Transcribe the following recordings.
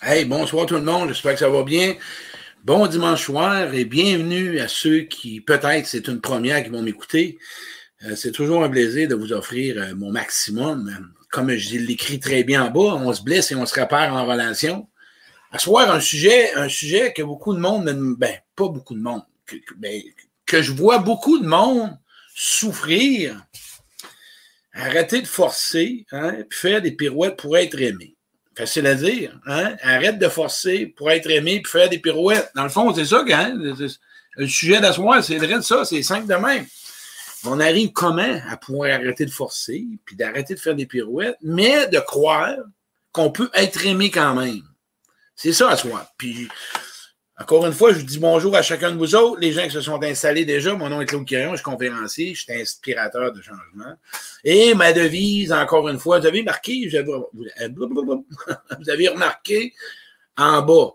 Hey, bonsoir tout le monde, j'espère que ça va bien. Bon dimanche soir et bienvenue à ceux qui, peut-être, c'est une première qui vont m'écouter. Euh, c'est toujours un plaisir de vous offrir euh, mon maximum. Comme je l'écris très bien en bas, on se blesse et on se répare en relation. À soir, un sujet, un sujet que beaucoup de monde, ben, pas beaucoup de monde, que, ben, que je vois beaucoup de monde souffrir. Arrêter de forcer, hein, puis faire des pirouettes pour être aimé. Facile à dire. Hein? Arrête de forcer pour être aimé puis faire des pirouettes. Dans le fond, c'est ça, hein? Le sujet d'asseoir, c'est de ça, c'est simple de même. On arrive comment à pouvoir arrêter de forcer puis d'arrêter de faire des pirouettes, mais de croire qu'on peut être aimé quand même? C'est ça, asseoir. Puis encore une fois, je vous dis bonjour à chacun de vous autres, les gens qui se sont installés déjà. Mon nom est Claude Quirion, je suis conférencier, je suis inspirateur de changement. Et ma devise, encore une fois, vous avez marqué, vous avez remarqué en bas,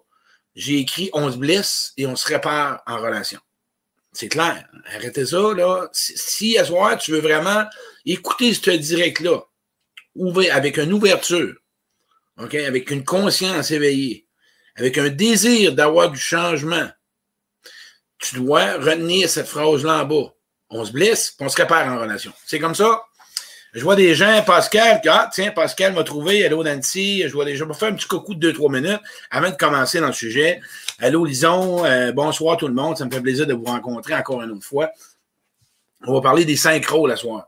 j'ai écrit on se blesse et on se répare en relation. C'est clair. Arrêtez ça, là. Si à soir, tu veux vraiment écouter ce direct-là, avec une ouverture, OK, avec une conscience éveillée, avec un désir d'avoir du changement, tu dois retenir cette phrase-là en bas. On se blesse, on se répare en relation. C'est comme ça. Je vois des gens, Pascal, ah, tiens, Pascal m'a trouvé, allô Nancy, je vois des gens, je vais faire un petit coucou de 2-3 minutes avant de commencer dans le sujet. Allô Lison, euh, bonsoir tout le monde, ça me fait plaisir de vous rencontrer encore une autre fois. On va parler des rôles la soir.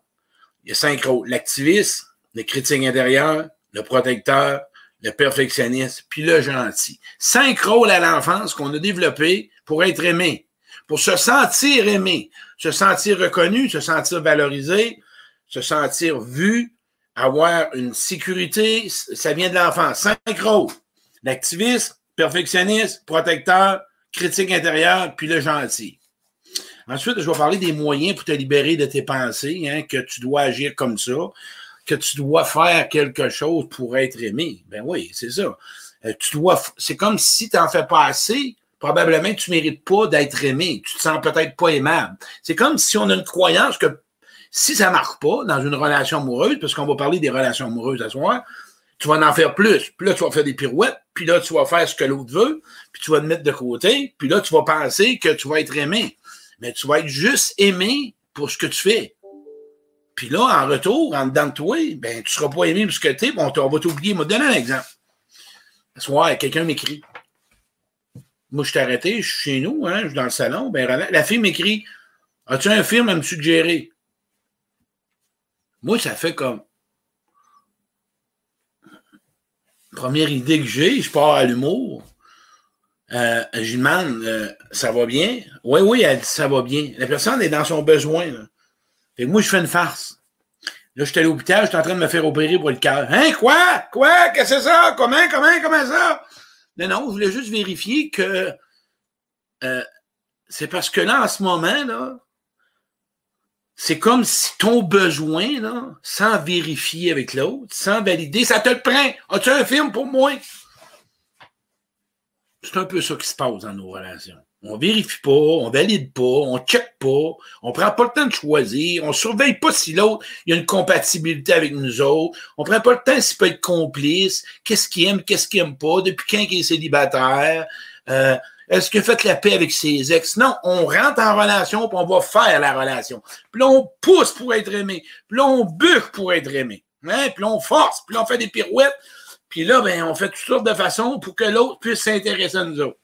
Il y a rôles. L'activiste, le critique intérieur, le protecteur, le perfectionniste, puis le gentil. Cinq rôles à l'enfance qu'on a développés pour être aimé, pour se sentir aimé, se sentir reconnu, se sentir valorisé, se sentir vu, avoir une sécurité, ça vient de l'enfance. Cinq rôles. L'activiste, perfectionniste, protecteur, critique intérieur, puis le gentil. Ensuite, je vais parler des moyens pour te libérer de tes pensées, hein, que tu dois agir comme ça que tu dois faire quelque chose pour être aimé. Ben oui, c'est ça. Euh, tu dois, c'est comme si tu n'en fais pas assez, probablement tu ne mérites pas d'être aimé. Tu te sens peut-être pas aimable. C'est comme si on a une croyance que si ça ne marche pas dans une relation amoureuse, parce qu'on va parler des relations amoureuses à soir, tu vas en faire plus. Puis là, tu vas faire des pirouettes, puis là, tu vas faire ce que l'autre veut, puis tu vas te mettre de côté, puis là, tu vas penser que tu vas être aimé. Mais tu vas être juste aimé pour ce que tu fais. Puis là, en retour, en dedans de toi, ben, tu ne seras pas aimé parce que tu es, bon, on va t'oublier. Te donner un exemple. Ce soir, quelqu'un m'écrit. Moi, je suis arrêté, je suis chez nous, hein, je suis dans le salon. Ben, la fille m'écrit As-tu un film à me suggérer? Moi, ça fait comme. Première idée que j'ai, je pars à l'humour. Euh, je lui demande euh, Ça va bien? Oui, oui, elle dit ça va bien. La personne est dans son besoin. Là. Fait moi, je fais une farce. Là, je suis à l'hôpital, je suis en train de me faire opérer pour le cœur. Hein, quoi? Quoi? Qu'est-ce que c'est ça? Comment? Comment? Comment ça? Non, non, je voulais juste vérifier que euh, c'est parce que là, en ce moment, là, c'est comme si ton besoin, là, sans vérifier avec l'autre, sans valider, ça te le prend. As-tu un film pour moi? C'est un peu ça qui se passe dans nos relations. On vérifie pas, on valide pas, on check pas, on prend pas le temps de choisir, on surveille pas si l'autre il y a une compatibilité avec nous autres, on prend pas le temps s'il peut être complice, qu'est-ce qu'il aime, qu'est-ce qu'il aime pas, depuis quand il est célibataire, euh, est-ce qu'il fait la paix avec ses ex? Non, on rentre en relation puis on va faire la relation. Puis là, on pousse pour être aimé. Puis là, on bûche pour être aimé. Hein? Puis là, on force. Puis là, on fait des pirouettes. Puis là, ben, on fait toutes sortes de façons pour que l'autre puisse s'intéresser à nous autres.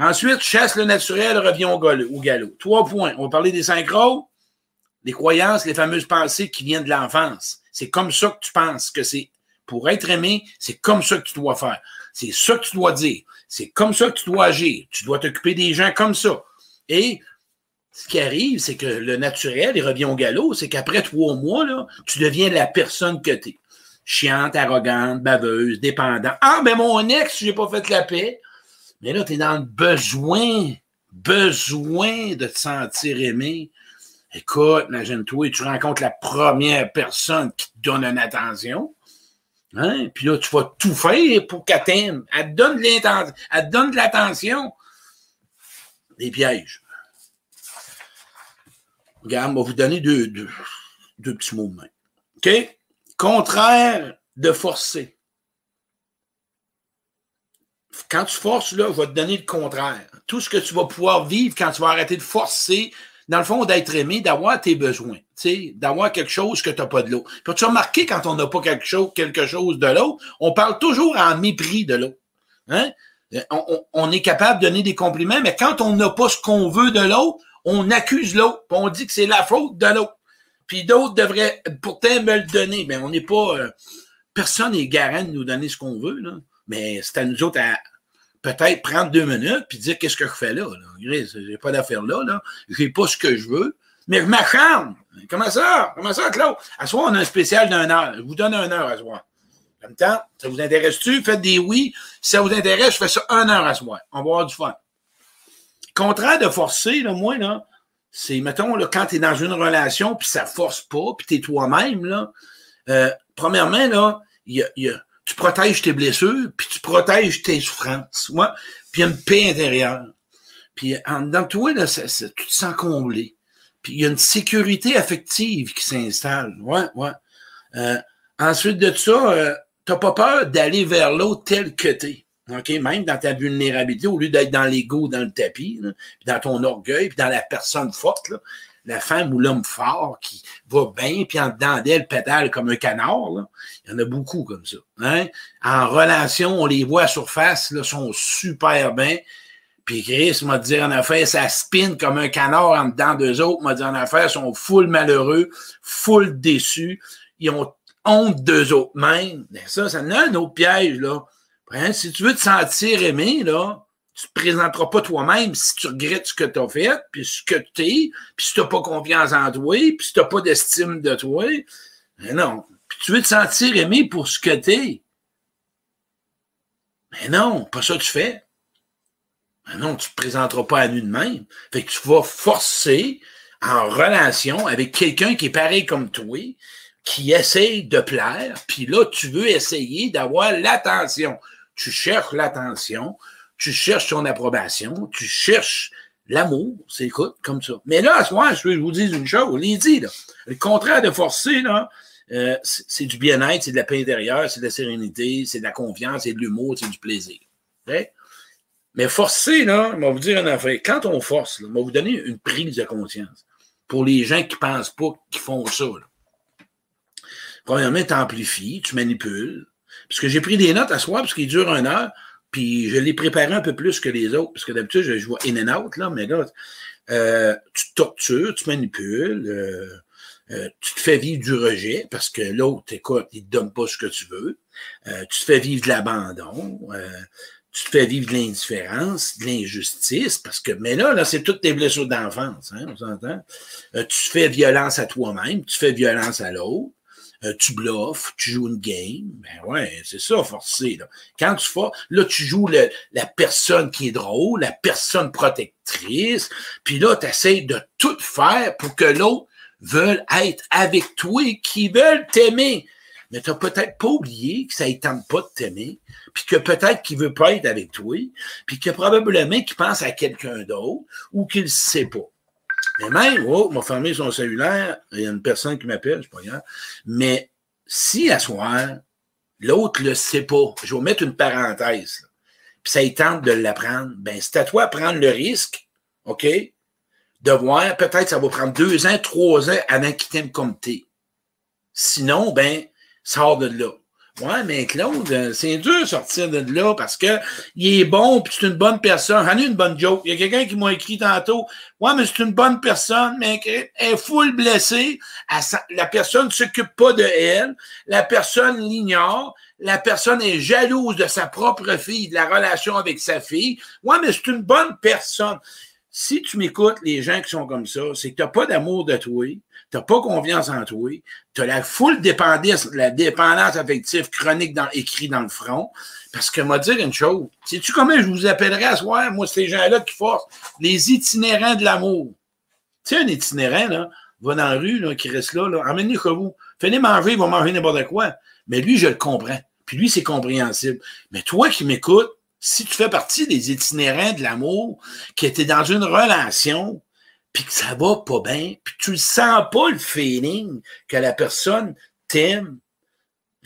Ensuite, chasse le naturel, revient au galop. Trois points. On va parler des rôles, les croyances, les fameuses pensées qui viennent de l'enfance. C'est comme ça que tu penses que c'est pour être aimé, c'est comme ça que tu dois faire. C'est ça que tu dois dire. C'est comme ça que tu dois agir. Tu dois t'occuper des gens comme ça. Et ce qui arrive, c'est que le naturel, il revient au galop, c'est qu'après trois mois, là, tu deviens la personne que tu es. Chiante, arrogante, baveuse, dépendante. Ah, mais mon ex, j'ai pas fait la paix. Mais là, tu es dans le besoin, besoin de te sentir aimé. Écoute, imagine-toi, tu rencontres la première personne qui te donne une attention. Hein? Puis là, tu vas tout faire pour qu'elle t'aime. Elle te donne de l'attention. Des pièges. Regarde, on va vous donner deux, deux, deux petits mouvements. OK? Contraire de forcer. Quand tu forces, là, je vais te donner le contraire. Tout ce que tu vas pouvoir vivre quand tu vas arrêter de forcer, dans le fond, d'être aimé, d'avoir tes besoins, d'avoir quelque chose que tu n'as pas de l'autre. Puis tu as remarqué, quand on n'a pas quelque chose, quelque chose de l'autre, on parle toujours en mépris de l'autre. Hein? On, on, est capable de donner des compliments, mais quand on n'a pas ce qu'on veut de l'autre, on accuse l'autre, on dit que c'est la faute de l'autre. Puis d'autres devraient pourtant me le donner. Mais on n'est pas. Euh, personne n'est garant de nous donner ce qu'on veut. Là. Mais c'est à nous autres à peut-être prendre deux minutes puis dire qu'est-ce que je fais là. là? J'ai pas d'affaire là. là. J'ai pas ce que je veux. Mais je m'acharne. Comment ça? Comment ça, Claude? À soir, on a un spécial d'un heure. Je vous donne un heure à soir. En même temps, ça vous intéresse-tu? Faites des oui. Si ça vous intéresse, je fais ça un heure à soir. On va avoir du fun. Contraire de forcer, là, moi, là, c'est, mettons, là, quand tu es dans une relation, puis ça force pas, puis tu es toi-même, là, euh, premièrement, là, y a, y a, tu protèges tes blessures, puis tu protèges tes souffrances. Ouais? Puis il y a une paix intérieure. Puis en, dans toi, là, tu te sens comblé. Puis il y a une sécurité affective qui s'installe. Ouais, ouais. Euh, ensuite de ça, euh, tu n'as pas peur d'aller vers l'autre tel que tu es. OK? Même dans ta vulnérabilité, au lieu d'être dans l'ego, dans le tapis, dans ton orgueil, puis dans la personne forte, la femme ou l'homme fort qui va bien, puis en dedans d'elle pétale comme un canard. Là. Il y en a beaucoup comme ça. Hein? En relation, on les voit à surface, là, sont super bien. Puis Chris m'a dit en affaire, ça spin comme un canard en dedans d'eux autres. M'a dit en affaire, sont full malheureux, full déçus. Ils ont honte d'eux autres même. Ça, ça n'a un autre piège, là. Hein, si tu veux te sentir aimé, là, tu te présenteras pas toi-même si tu regrettes ce que tu as fait, puis ce que tu es, puis si tu n'as pas confiance en toi, puis si tu n'as pas d'estime de toi. Mais non. Puis tu veux te sentir aimé pour ce que tu es. Mais non, pas ça que tu fais. Mais non, tu ne te présenteras pas à nu de même. Fait que tu vas forcer en relation avec quelqu'un qui est pareil comme toi, qui essaye de plaire, puis là, tu veux essayer d'avoir l'attention tu cherches l'attention, tu cherches son approbation, tu cherches l'amour, c'est écoute, comme ça. Mais là, à ce moment, je vous dis une chose, dit, là, le contraire de forcer, là, euh, c'est du bien-être, c'est de la paix intérieure, c'est de la sérénité, c'est de la confiance, c'est de l'humour, c'est du plaisir. Mais forcer, là, je vais vous dire une affaire. Quand on force, là, je vais vous donner une prise de conscience pour les gens qui ne pensent pas qu'ils font ça. Là. Premièrement, tu amplifies, tu manipules, parce que j'ai pris des notes à soir, parce qu'il dure une heure, puis je l'ai préparé un peu plus que les autres, parce que d'habitude, je, vois in and out, là, mais là, euh, tu tortures, tu manipules, euh, euh, tu te fais vivre du rejet, parce que l'autre, écoute, il te donne pas ce que tu veux. tu te fais vivre de l'abandon. tu te fais vivre de l'indifférence, de l'injustice, parce que, mais là, là, c'est toutes tes blessures d'enfance, hein, on s'entend? tu fais violence à toi-même, tu fais violence à l'autre. Euh, tu bluffes, tu joues une game. Ben ouais, c'est ça, forcé. Là. Quand tu fais, là, tu joues le, la personne qui est drôle, la personne protectrice, puis là, tu essaies de tout faire pour que l'autre veuille être avec toi et qu'il veuille t'aimer. Mais tu peut-être pas oublié que ça ne tente pas de t'aimer, puis que peut-être qu'il veut pas être avec toi, puis que probablement qu'il pense à quelqu'un d'autre ou qu'il ne sait pas. Mais même, oh, m'a fermé son cellulaire, il y a une personne qui m'appelle, sais pas. Mais si à soir, l'autre le sait pas, je vais mettre une parenthèse, puis ça y tente de l'apprendre, ben c'est à toi de prendre le risque, OK? De voir, peut-être ça va prendre deux ans, trois ans avant qu'il t'aime comme t'es. Sinon, ben, sors de là. Ouais, mais Claude, euh, c'est dur de sortir de là parce que il est bon puis c'est une bonne personne. J'en ai une bonne joke. Il y a quelqu'un qui m'a écrit tantôt. Ouais, mais c'est une bonne personne, mais elle est full blessée. La personne ne s'occupe pas de elle. La personne l'ignore. La personne est jalouse de sa propre fille, de la relation avec sa fille. Ouais, mais c'est une bonne personne. Si tu m'écoutes, les gens qui sont comme ça, c'est que tu n'as pas d'amour de toi t'as pas confiance en toi, tu as la full dépendance, la dépendance affective chronique dans, écrit dans le front. Parce que m'a dire une chose, sais-tu comment je vous appellerais à soir, moi, ces gens-là qui forcent? Les itinérants de l'amour. Tu sais, un itinérant, là, va dans la rue, là, qui reste là, là emmène-le chez vous. Fais-les manger, il va manger n'importe quoi. Mais lui, je le comprends. Puis lui, c'est compréhensible. Mais toi qui m'écoutes, si tu fais partie des itinérants de l'amour, qui étaient dans une relation puis que ça va pas bien, puis tu sens pas le feeling que la personne t'aime,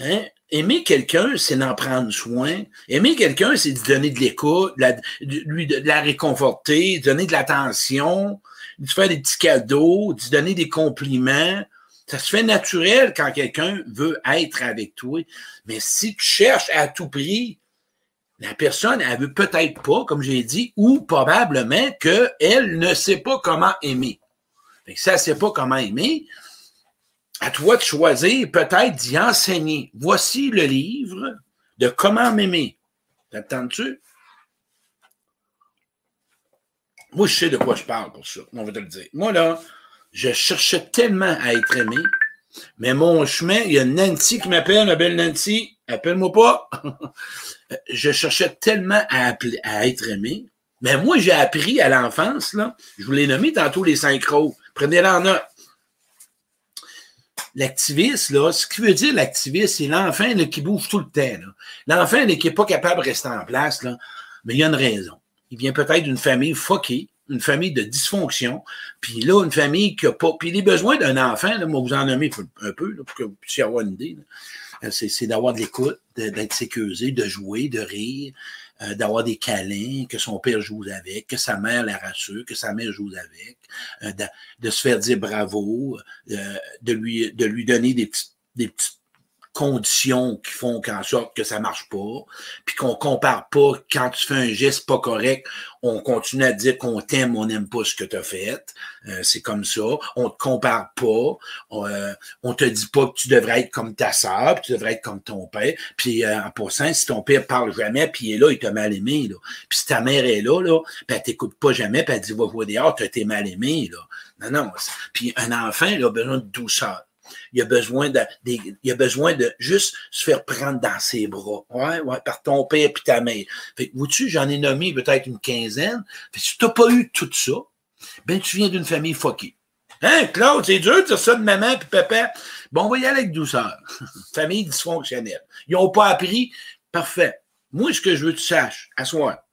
hein? aimer quelqu'un, c'est d'en prendre soin. Aimer quelqu'un, c'est de donner de l'écoute, de, lui de, la réconforter, de donner de l'attention, de faire des petits cadeaux, de donner des compliments. Ça se fait naturel quand quelqu'un veut être avec toi. Mais si tu cherches à tout prix, la personne, elle veut peut-être pas, comme j'ai dit, ou probablement qu'elle ne sait pas comment aimer. Fait que ça, sait pas comment aimer, à toi de choisir, peut-être d'y enseigner. Voici le livre de comment m'aimer. T'entends-tu? Moi, je sais de quoi je parle pour ça. On va te le dire. Moi, là, je cherchais tellement à être aimé, mais mon chemin, il y a Nancy qui m'appelle, ma belle Nancy, appelle-moi pas. je cherchais tellement à, être aimé, mais moi, j'ai appris à l'enfance, je vous l'ai nommé tantôt les synchros. Prenez-la en note. L'activiste, là, ce qui veut dire l'activiste, c'est l'enfant qui bouge tout le temps. L'enfant qui n'est pas capable de rester en place, mais il y a une raison. Il vient peut-être d'une famille fuckée, une famille de dysfonction, puis là, une famille qui n'a pas. Puis les besoins d'un enfant, moi, vous en nommez un peu, pour que vous puissiez avoir une idée. C'est d'avoir de l'écoute, d'être sécurisé, de jouer, de rire, euh, d'avoir des câlins, que son père joue avec, que sa mère la rassure, que sa mère joue avec, euh, de, se faire dire bravo, euh, de, lui, de lui donner des petites, des petites conditions qui font qu'en sorte que ça marche pas, puis qu'on compare pas quand tu fais un geste pas correct, on continue à dire qu'on t'aime, on n'aime pas ce que tu as fait. Euh, c'est comme ça. On te compare pas. On, euh, on, te dit pas que tu devrais être comme ta sœur, tu devrais être comme ton père. Puis euh, en passant, si ton père parle jamais, puis il est là, il t'a mal aimé, là. Puis si ta mère est là, là, puis elle t'écoute pas jamais, puis elle dit va voir dehors, tu été mal aimé, là. Non, non. Puis un enfant, il a besoin de douceur. Il a besoin de, il a besoin de juste se faire prendre dans ses bras. Ouais, ouais, par ton père puis ta mère. Fait que, vois-tu, j'en ai nommé peut-être une quinzaine. Fait que si t'as pas eu tout ça, ben, tu viens d'une famille fuckée. Hein, Claude, c'est dur de dire ça de maman puis papa. Bon, on va y aller avec douceur. famille dysfonctionnelle. Ils n'ont pas appris. Parfait. Moi, ce que je veux que tu saches, à soi,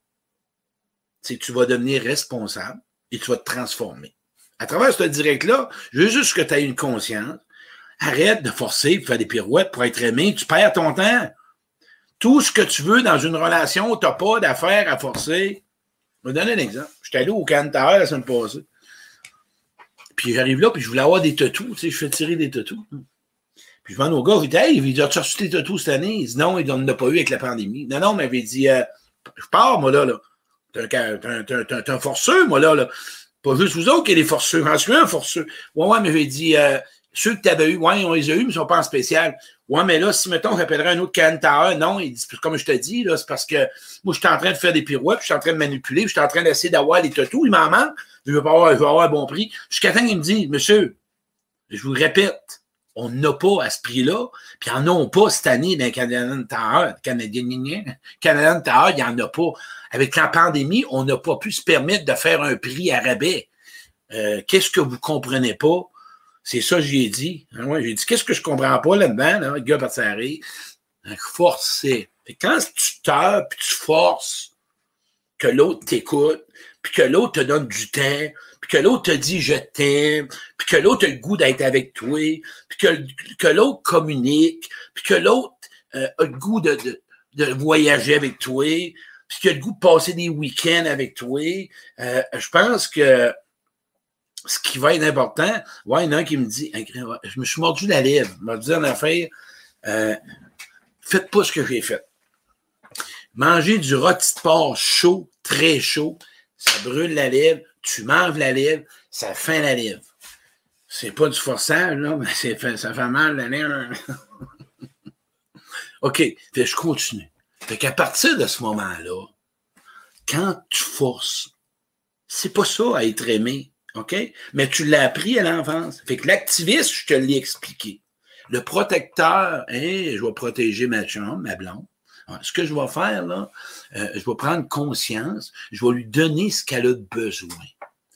c'est que tu vas devenir responsable et tu vas te transformer. À travers ce direct-là, je veux juste que tu aies une conscience Arrête de forcer pour faire des pirouettes pour être aimé. Tu perds ton temps. Tout ce que tu veux dans une relation, tu n'as pas d'affaires à forcer. Je vais donner un exemple. J'étais allé au Cantar la semaine passée. Puis j'arrive là, puis je voulais avoir des tatous. Tu sais, je fais tirer des tatous. Puis je demande au gars, il dit, hey, il as-tu reçu tes tatous cette année? Il dit, non, il n'en a pas eu avec la pandémie. Non, non, mais il dit, euh, je pars, moi, là, là. T'es un, un, forceux, moi, là, là. Pas juste vous autres qui êtes des forceux. Suis un forceux. Ouais, ouais, mais il dit, euh, ceux que tu avais eu, ouais, on les a eu, mais ils ne sont pas en spécial. Ouais, mais là, si, mettons, j'appellerais un autre Cantar, non, comme je te dis, là, c'est parce que moi, je suis en train de faire des pirouettes, je suis en train de manipuler, je suis en train d'essayer d'avoir les tatous, il m'en manque, je veux pas avoir, je veux avoir un bon prix. Jusqu'à temps qu'il me dit, monsieur, je vous répète, on n'a pas à ce prix-là, puis en ont pas cette année dans Canadian Tower, Canadien, Canadian Tower, il n'y en a pas. Avec la pandémie, on n'a pas pu se permettre de faire un prix à rabais. Euh, qu'est-ce que vous comprenez pas? C'est ça que j'ai dit. Hein, j'ai dit, qu'est-ce que je comprends pas là-dedans, là, le gars parti à rire. Forcer. quand tu teurs, puis tu forces que l'autre t'écoute, puis que l'autre te donne du temps, puis que l'autre te dit je t'aime, puis que l'autre a le goût d'être avec toi, puis que, que l'autre communique, puis que l'autre euh, a le goût de, de, de, voyager avec toi, puis qu'il a le goût de passer des week-ends avec toi, euh, je pense que ce qui va être important, ouais, il y en a un qui me dit, je me suis mordu la lèvre, me dit en affaire, euh, faites pas ce que j'ai fait. Manger du rôti de porc chaud, très chaud, ça brûle la lèvre, tu manges la lèvre, ça fait la lèvre. C'est pas du forçage, là, mais ça fait mal la lèvre. OK, je continue. Fait qu'à partir de ce moment-là, quand tu forces, c'est pas ça à être aimé. OK? Mais tu l'as appris à l'enfance. Fait que l'activiste, je te l'ai expliqué. Le protecteur, hey, je vais protéger ma chambre, ma blonde. ce que je vais faire, là, euh, je vais prendre conscience, je vais lui donner ce qu'elle a besoin.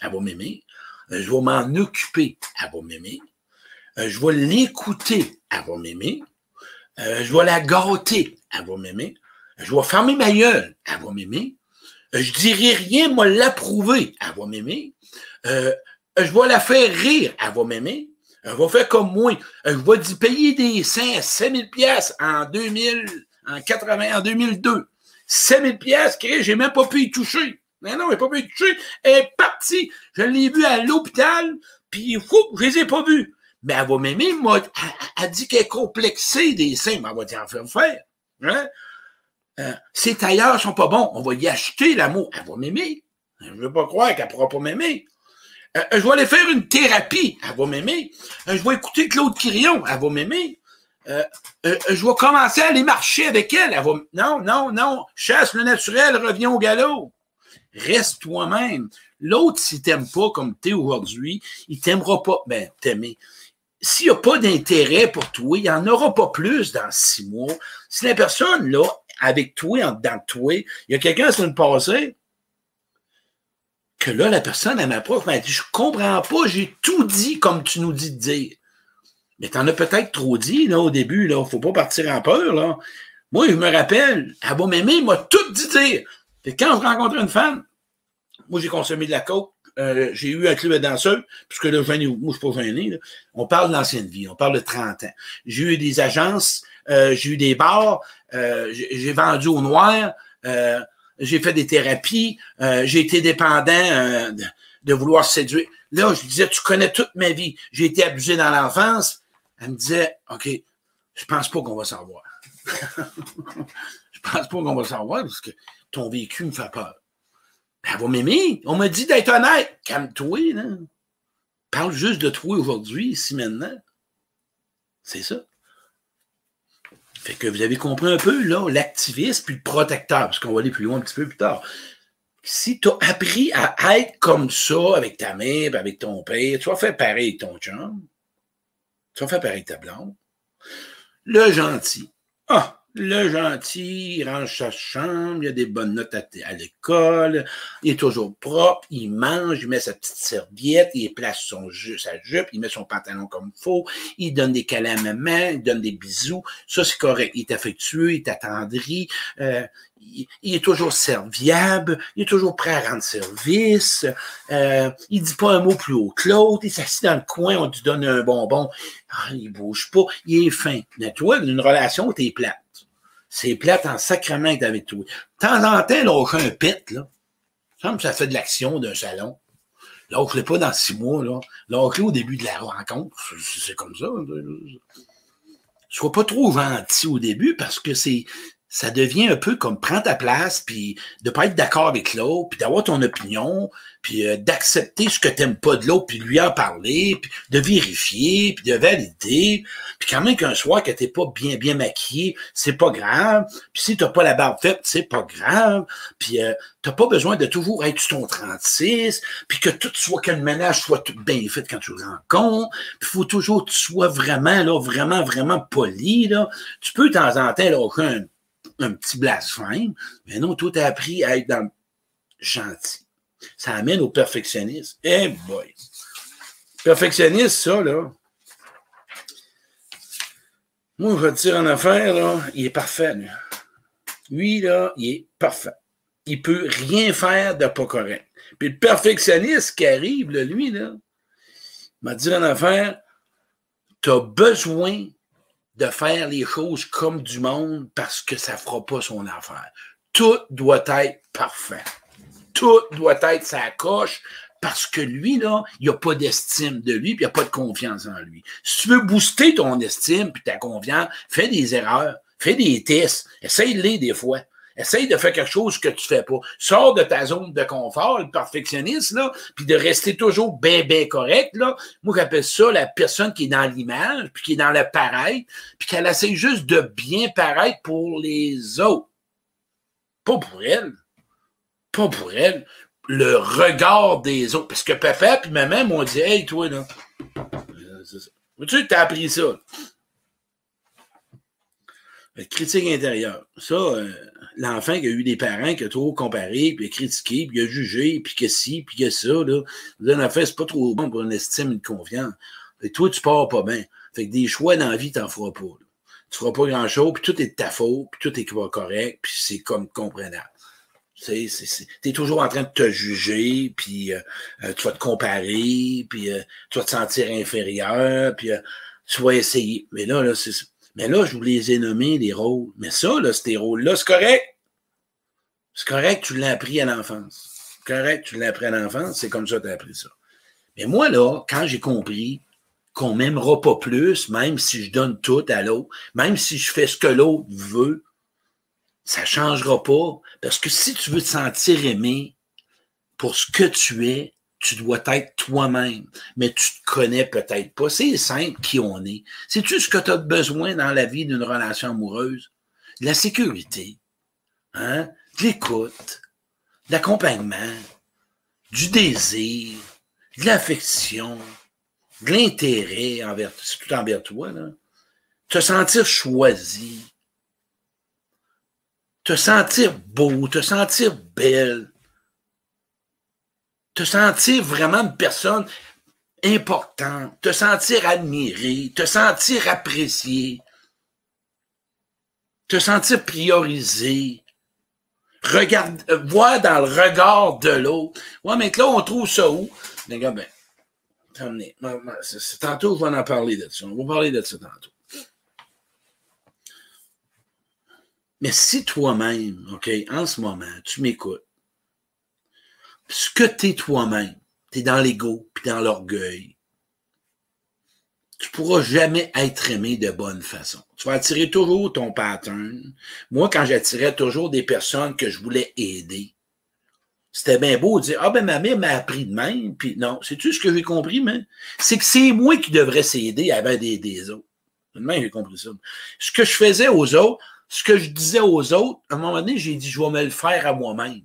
Elle va m'aimer. Euh, je vais m'en occuper. Elle va m'aimer. Euh, je vais l'écouter. Elle va m'aimer. je vais la gâter. Elle va m'aimer. Je vais fermer ma gueule. Elle va m'aimer. Je dirai rien, moi l'approuver. Elle va m'aimer. Euh, je vais la faire rire, elle va m'aimer. Elle va faire comme moi. Je vais lui payer des seins à 7000 pièces en 2000, en 80, en 2002. 7000 pièces, j'ai même pas pu y toucher. Mais non, j'ai pas pu y toucher. Elle est partie. Je l'ai vue à l'hôpital, puis fou, je les ai pas vus. Mais elle va m'aimer, moi, elle, dit qu'elle est complexée des seins, mais elle va dire en faire. Hein? Euh, ces tailleurs sont pas bons, on va y acheter l'amour. Elle va m'aimer. Je veux pas croire qu'elle pourra pas m'aimer. Euh, je vais aller faire une thérapie. Elle va m'aimer. Euh, je vais écouter Claude Quirion. Elle va m'aimer. Je vais commencer à aller marcher avec elle. elle va... Non, non, non. Chasse le naturel, reviens au galop. Reste toi-même. L'autre, s'il t'aime pas comme tu es aujourd'hui, il t'aimera pas. Ben, t'aimer. S'il n'y a pas d'intérêt pour toi, il n'y en aura pas plus dans six mois. Si la personne, là, avec toi, en dedans de toi, il y a quelqu'un la semaine passée, que là, la personne, elle m'approche, m'a dit, je comprends pas, j'ai tout dit comme tu nous dis de dire. Mais t'en as peut-être trop dit, là, au début, là. Faut pas partir en peur, là. Moi, je me rappelle, elle va m'aimer, m'a tout dit dire. Quand je rencontre une femme, moi, j'ai consommé de la coke, euh, j'ai eu un club de danseurs, puisque là, je moi, je suis pas gêné, là. On parle de l'ancienne vie, on parle de 30 ans. J'ai eu des agences, j'ai eu des bars, euh, j'ai vendu au noir, euh, j'ai fait des thérapies, euh, j'ai été dépendant euh, de, vouloir séduire. Là, je disais, tu connais toute ma vie. J'ai été abusé dans l'enfance. Elle me disait, OK, je pense pas qu'on va savoir. je pense pas qu'on va savoir parce que ton vécu me fait peur. Elle va m'aimer. On m'a dit d'être honnête. Calme-toi. Parle juste de toi aujourd'hui, ici maintenant. C'est ça. Fait que vous avez compris un peu, là, l'activiste puis le protecteur, parce qu'on va aller plus loin un petit peu plus tard. Si tu as appris à être comme ça avec ta mère, avec ton père, tu vas faire pareil avec ton chum. Tu vas faire pareil avec ta blonde. Le gentil. Ah, le gentil, il range sa chambre, il a des bonnes notes à, l'école, il est toujours propre, il mange, il met sa petite serviette, il place son sa jupe, il met son pantalon comme il faut, il donne des câlins à maman, il donne des bisous. Ça, c'est correct. Il est affectueux, il est attendri, euh, il, est toujours serviable, il est toujours prêt à rendre service, euh, il dit pas un mot plus haut que l'autre, il s'assied dans le coin, on lui donne un bonbon, ah, il bouge pas, il est fin. Mais toi, une relation, t'es plate c'est plate en sacrement avec toi. De temps en temps, lâche un pet, là. Ça, ça fait de l'action d'un salon. Lâche-le pas dans six mois, là. lâche au début de la rencontre. C'est comme ça. Sois pas trop gentil au début parce que c'est, ça devient un peu comme prendre ta place, puis de pas être d'accord avec l'autre, puis d'avoir ton opinion, puis euh, d'accepter ce que t'aimes pas de l'autre, puis lui en parler, puis de vérifier, puis de valider, puis quand même qu'un soir que t'es pas bien bien maquillé, c'est pas grave, puis si t'as pas la barbe faite, c'est pas grave, puis euh, t'as pas besoin de toujours être sur ton 36, puis que tout soit, que le ménage soit tout bien fait quand tu le rencontres, puis faut toujours que tu sois vraiment, là, vraiment, vraiment poli, là. Tu peux de temps en temps, là, un, un petit blasphème, mais non, tout a appris à être dans gentil. Ça amène au perfectionnisme. Eh boy! Perfectionniste, ça, là. Moi, je vais te dire en affaire, là, il est parfait, lui. Lui, là, il est parfait. Il peut rien faire de pas correct. Puis le perfectionniste qui arrive, là, lui, là, m'a dit en affaire, tu as besoin de faire les choses comme du monde parce que ça ne fera pas son affaire. Tout doit être parfait tout doit être sa coche parce que lui, là, il n'a pas d'estime de lui, puis il n'a pas de confiance en lui. Si tu veux booster ton estime puis ta confiance, fais des erreurs, fais des tests, essaye-les des fois. Essaye de faire quelque chose que tu fais pas. Sors de ta zone de confort, le perfectionniste, là, puis de rester toujours bien, bien correct, là. Moi, j'appelle ça la personne qui est dans l'image, puis qui est dans le pareil, puis qu'elle essaie juste de bien paraître pour les autres. Pas pour elle pas pour elle, le regard des autres. Parce que papa et maman m'ont dit Hey, toi, là. Tu t'as appris ça? Critique intérieur. Ça, euh, l'enfant qui a eu des parents qui a trop comparé, puis a critiqué, puis a jugé, puis que si, puis que ça, là. En fait, c'est pas trop bon pour une estime, une confiance. Et toi, tu pars pas bien. Fait que des choix dans la vie, t'en feras pas. Là. Tu feras pas grand-chose, puis tout est de ta faute, puis tout est correct, puis c'est comme comprenable. Tu es toujours en train de te juger, puis euh, euh, tu vas te comparer, puis euh, tu vas te sentir inférieur, puis tu vas essayer. Mais là, là, c'est Mais là, je vous les ai nommés, les rôles. Mais ça, là, ces rôles-là, c'est correct. C'est correct, tu l'as appris à l'enfance. Correct, tu l'as appris à l'enfance, c'est comme ça que tu as appris ça. Mais moi, là, quand j'ai compris qu'on m'aimera pas plus, même si je donne tout à l'autre, même si je fais ce que l'autre veut, ça changera pas. Parce que si tu veux te sentir aimé pour ce que tu es, tu dois être toi-même. Mais tu te connais peut-être pas. C'est simple qui on est. Sais-tu ce que tu as besoin dans la vie d'une relation amoureuse? La sécurité, hein? de l'écoute, l'accompagnement, du désir, de l'affection, de l'intérêt envers, c'est tout envers toi, là. Te sentir choisi, te sentir beau, te sentir belle, te sentir vraiment une personne importante, te sentir admiré, te sentir apprécié, te sentir priorisé, regarde, euh, voir dans le regard de l'autre. Ouais, mais là, on trouve ça où? Les gars, ben, tantôt, on va en parler de ça. On va parler de ça tantôt. Mais si toi-même, OK, en ce moment, tu m'écoutes, ce que tu es toi-même, tu es dans l'ego puis dans l'orgueil, tu pourras jamais être aimé de bonne façon. Tu vas attirer toujours ton pattern. Moi, quand j'attirais toujours des personnes que je voulais aider, c'était bien beau de dire Ah ben ma mère m'a appris de même, puis non, c'est-tu ce que j'ai compris, mais c'est que c'est moi qui devrais s'aider avant d'aider des autres. Même j'ai compris ça. Ce que je faisais aux autres, ce que je disais aux autres, à un moment donné, j'ai dit, je vais me le faire à moi-même.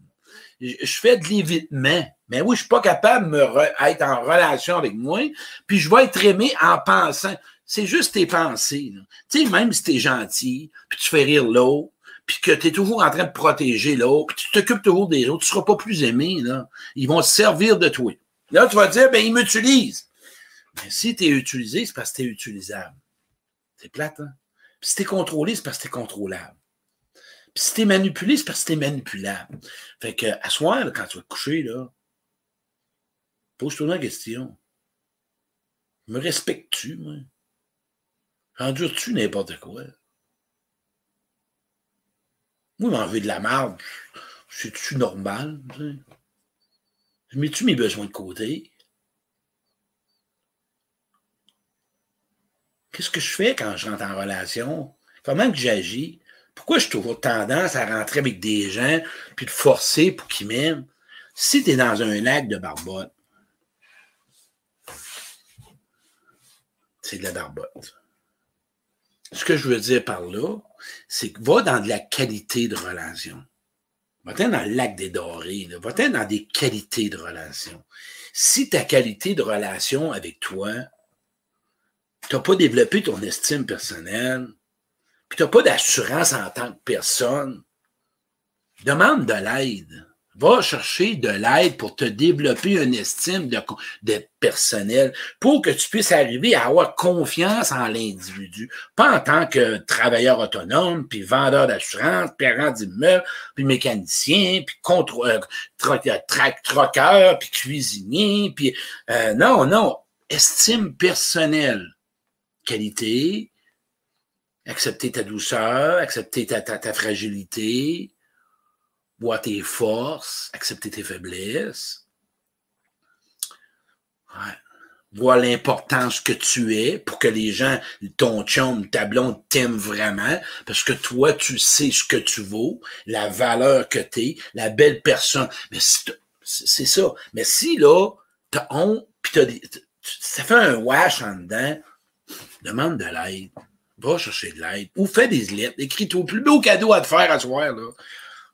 Je fais de l'évitement. Mais oui, je suis pas capable de me être en relation avec moi, puis je vais être aimé en pensant. C'est juste tes pensées. Tu sais, même si tu es gentil, puis tu fais rire l'autre, puis que tu es toujours en train de protéger l'autre, puis tu t'occupes toujours des autres, tu seras pas plus aimé. Là. Ils vont se servir de toi. Là, tu vas dire, ben, ils m'utilisent. Mais si tu es utilisé, c'est parce que tu es utilisable. C'est plate, hein? Puis si t'es contrôlé, c'est parce que t'es contrôlable. Puis si t'es manipulé, c'est parce que t'es manipulable. Fait que, à soir, quand tu vas coucher, là, pose-toi la question. Me respectes-tu, moi? Endures-tu n'importe quoi? Moi, m'enlever de la marde, c'est-tu normal? Mets-tu mes besoins de côté? Qu'est-ce que je fais quand je rentre en relation? Comment que j'agis? Pourquoi j'ai toujours tendance à rentrer avec des gens puis de forcer pour qu'ils m'aiment? Si tu es dans un lac de barbotte, c'est de la barbotte. Ce que je veux dire par là, c'est que va dans de la qualité de relation. Va-t'en dans le lac des dorés, va-t'en dans des qualités de relation. Si ta qualité de relation avec toi, tu n'as pas développé ton estime personnelle, puis tu n'as pas d'assurance en tant que personne, demande de l'aide. Va chercher de l'aide pour te développer une estime de, personnel, pour que tu puisses arriver à avoir confiance en l'individu, pas en tant que travailleur autonome, puis vendeur d'assurance, parent d'immeuble, puis mécanicien, puis contre, euh, troqueur, puis cuisinier, puis euh, non, non, estime personnelle qualité, accepter ta douceur, accepter ta, ta, fragilité, voir tes forces, accepter tes faiblesses. Voir l'importance que tu es pour que les gens, ton chum, ta blonde t'aiment vraiment, parce que toi, tu sais ce que tu vaux, la valeur que tu es, la belle personne. Mais c'est ça. Mais si là, t'as honte, puis t'as ça fait un wash en dedans, demande de l'aide. Va chercher de l'aide. Ou fais des lettres. Écris-toi. Plus beau cadeau à te faire à soir, là.